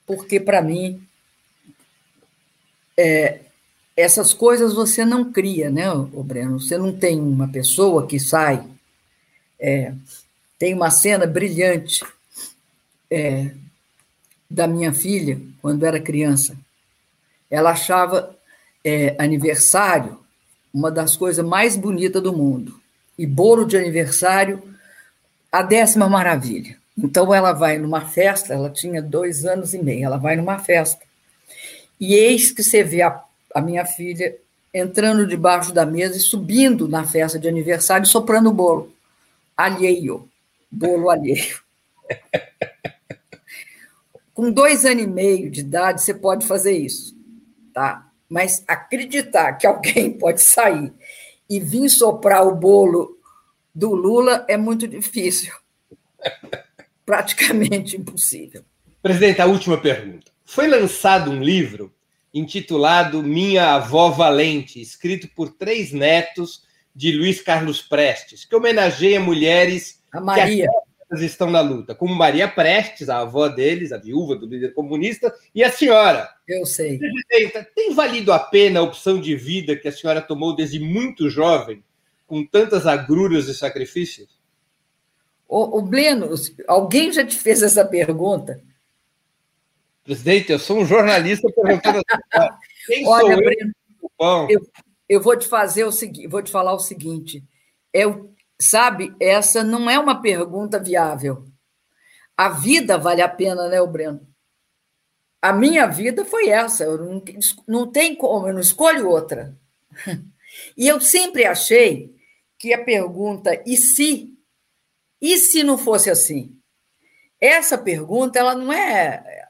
Porque, para mim, é, essas coisas você não cria, né, Breno? Você não tem uma pessoa que sai. É, tem uma cena brilhante é, da minha filha, quando era criança. Ela achava é, aniversário uma das coisas mais bonitas do mundo e bolo de aniversário, a décima maravilha. Então ela vai numa festa, ela tinha dois anos e meio, ela vai numa festa. E eis que você vê a, a minha filha entrando debaixo da mesa e subindo na festa de aniversário, soprando o bolo. Alheio. Bolo alheio. *laughs* Com dois anos e meio de idade, você pode fazer isso, tá? Mas acreditar que alguém *laughs* pode sair e vir soprar o bolo do Lula é muito difícil. *laughs* Praticamente impossível. Presidente, a última pergunta. Foi lançado um livro intitulado Minha Avó Valente, escrito por três netos de Luiz Carlos Prestes, que homenageia mulheres a Maria. que estão na luta, como Maria Prestes, a avó deles, a viúva do líder comunista, e a senhora, eu sei. Presidenta, tem valido a pena a opção de vida que a senhora tomou desde muito jovem, com tantas agruras e sacrifícios? O, o Bleno, alguém já te fez essa pergunta? Presidente, eu sou um jornalista perguntando *laughs* quem Olha, sou Breno, eu? eu? Eu vou te fazer o seguinte, vou te falar o seguinte. Eu, sabe, essa não é uma pergunta viável. A vida vale a pena, né, o Breno? A minha vida foi essa, eu não, não tem como, eu não escolho outra. *laughs* E eu sempre achei que a pergunta e se? E se não fosse assim? Essa pergunta ela não é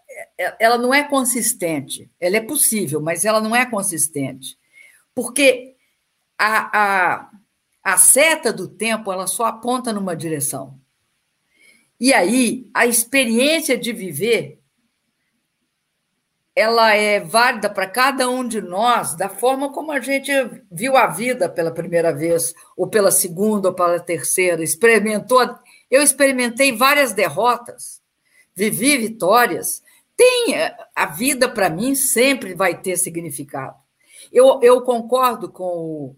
ela não é consistente. Ela é possível, mas ela não é consistente. Porque a, a, a seta do tempo ela só aponta numa direção. E aí, a experiência de viver ela é válida para cada um de nós da forma como a gente viu a vida pela primeira vez, ou pela segunda, ou pela terceira, experimentou. Eu experimentei várias derrotas, vivi vitórias. Tem a vida para mim sempre vai ter significado. Eu, eu concordo com o,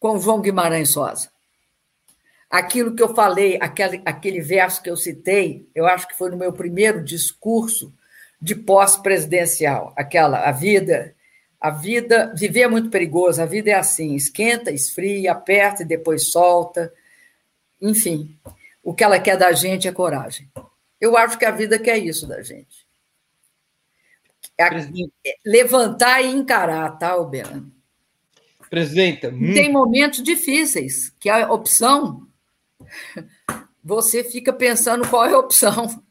com o João Guimarães Sosa. Aquilo que eu falei, aquele, aquele verso que eu citei, eu acho que foi no meu primeiro discurso de pós-presidencial, aquela a vida, a vida, viver é muito perigoso, a vida é assim, esquenta, esfria, aperta e depois solta. Enfim, o que ela quer da gente é coragem. Eu acho que a vida quer isso da gente. É levantar e encarar, tá, Alberto? Presidenta, muito... tem momentos difíceis que a opção *laughs* você fica pensando qual é a opção.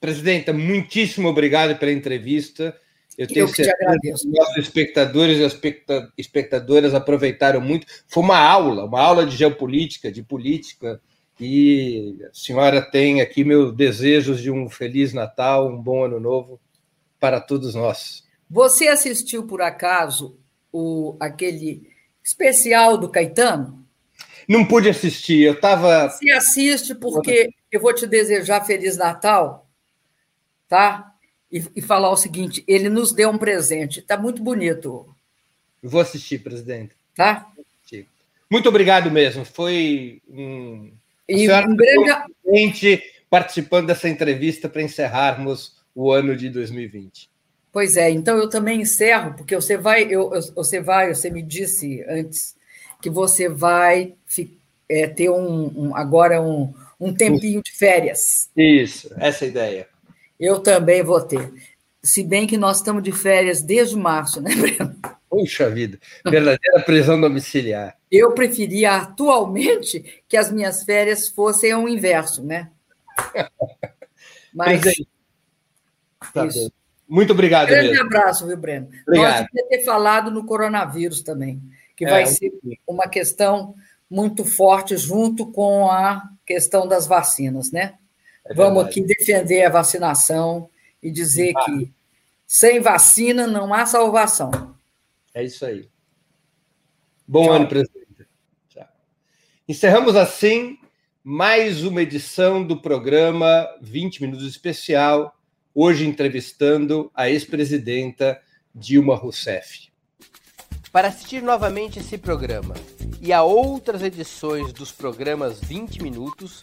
Presidenta, muitíssimo obrigado pela entrevista. Eu tenho Eu certeza que os nossos espectadores e espectadoras aproveitaram muito. Foi uma aula, uma aula de geopolítica, de política, e a senhora tem aqui meus desejos de um feliz Natal, um bom ano novo para todos nós. Você assistiu, por acaso, o, aquele especial do Caetano? Não pude assistir, eu estava. Você assiste, porque eu vou te desejar Feliz Natal tá? E, e falar o seguinte: ele nos deu um presente, está muito bonito. vou assistir, presidente. Tá? Muito obrigado mesmo. Foi um, e um grande participando dessa entrevista para encerrarmos o ano de 2020. Pois é, então eu também encerro, porque você vai, eu, você vai, você me disse antes que você vai é, ter um, um agora um, um tempinho de férias. Isso, essa é a ideia. Eu também vou ter. Se bem que nós estamos de férias desde março, né, Breno? Puxa vida, verdadeira prisão domiciliar. Eu preferia atualmente que as minhas férias fossem o inverso, né? *laughs* Mas. Tá Muito obrigado. Grande mesmo. abraço, viu, Breno? Obrigado. Nós devia ter falado no coronavírus também, que é, vai ser uma questão muito forte junto com a questão das vacinas, né? É Vamos aqui defender a vacinação e dizer ah. que sem vacina não há salvação. É isso aí. Bom Tchau. ano, presidente. Tchau. Encerramos assim mais uma edição do programa 20 Minutos Especial, hoje entrevistando a ex-presidenta Dilma Rousseff. Para assistir novamente esse programa e a outras edições dos programas 20 Minutos,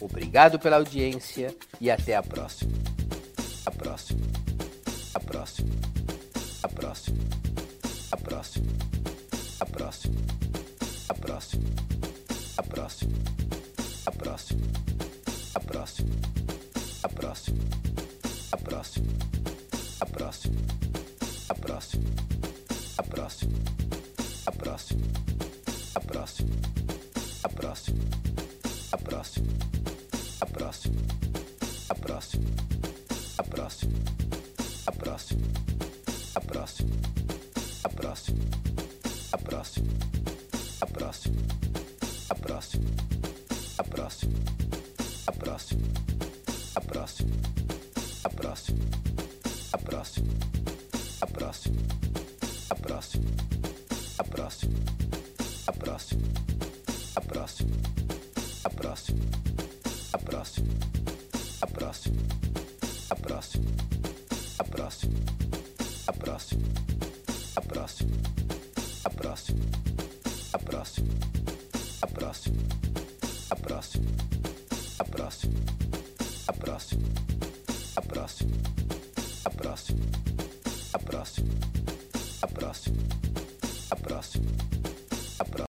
Obrigado pela audiência e até a próxima. A próxima. A próxima. A próxima. A próxima. A próxima. A próxima. A próxima. A próxima. A próxima. A próxima. A próxima. A próxima. A próxima. A próxima. A próxima. A próxima. A próxima. A próxima próxima, a próxima, a próxima, a próxima, a próxima, a próxima, a próxima, a próxima, a próxima, a próxima, a próxima, a próxima, a próxima, a próxima, a próxima, a próxima, a próxima, a próxima, a próxima, a próxima a próxima, a próxima, a próxima, a próxima, a próxima, a próxima, a próxima, a próxima, a próxima, a próxima, a próxima, a próxima, a próxima, a próxima, a próxima, a próxima, a próxima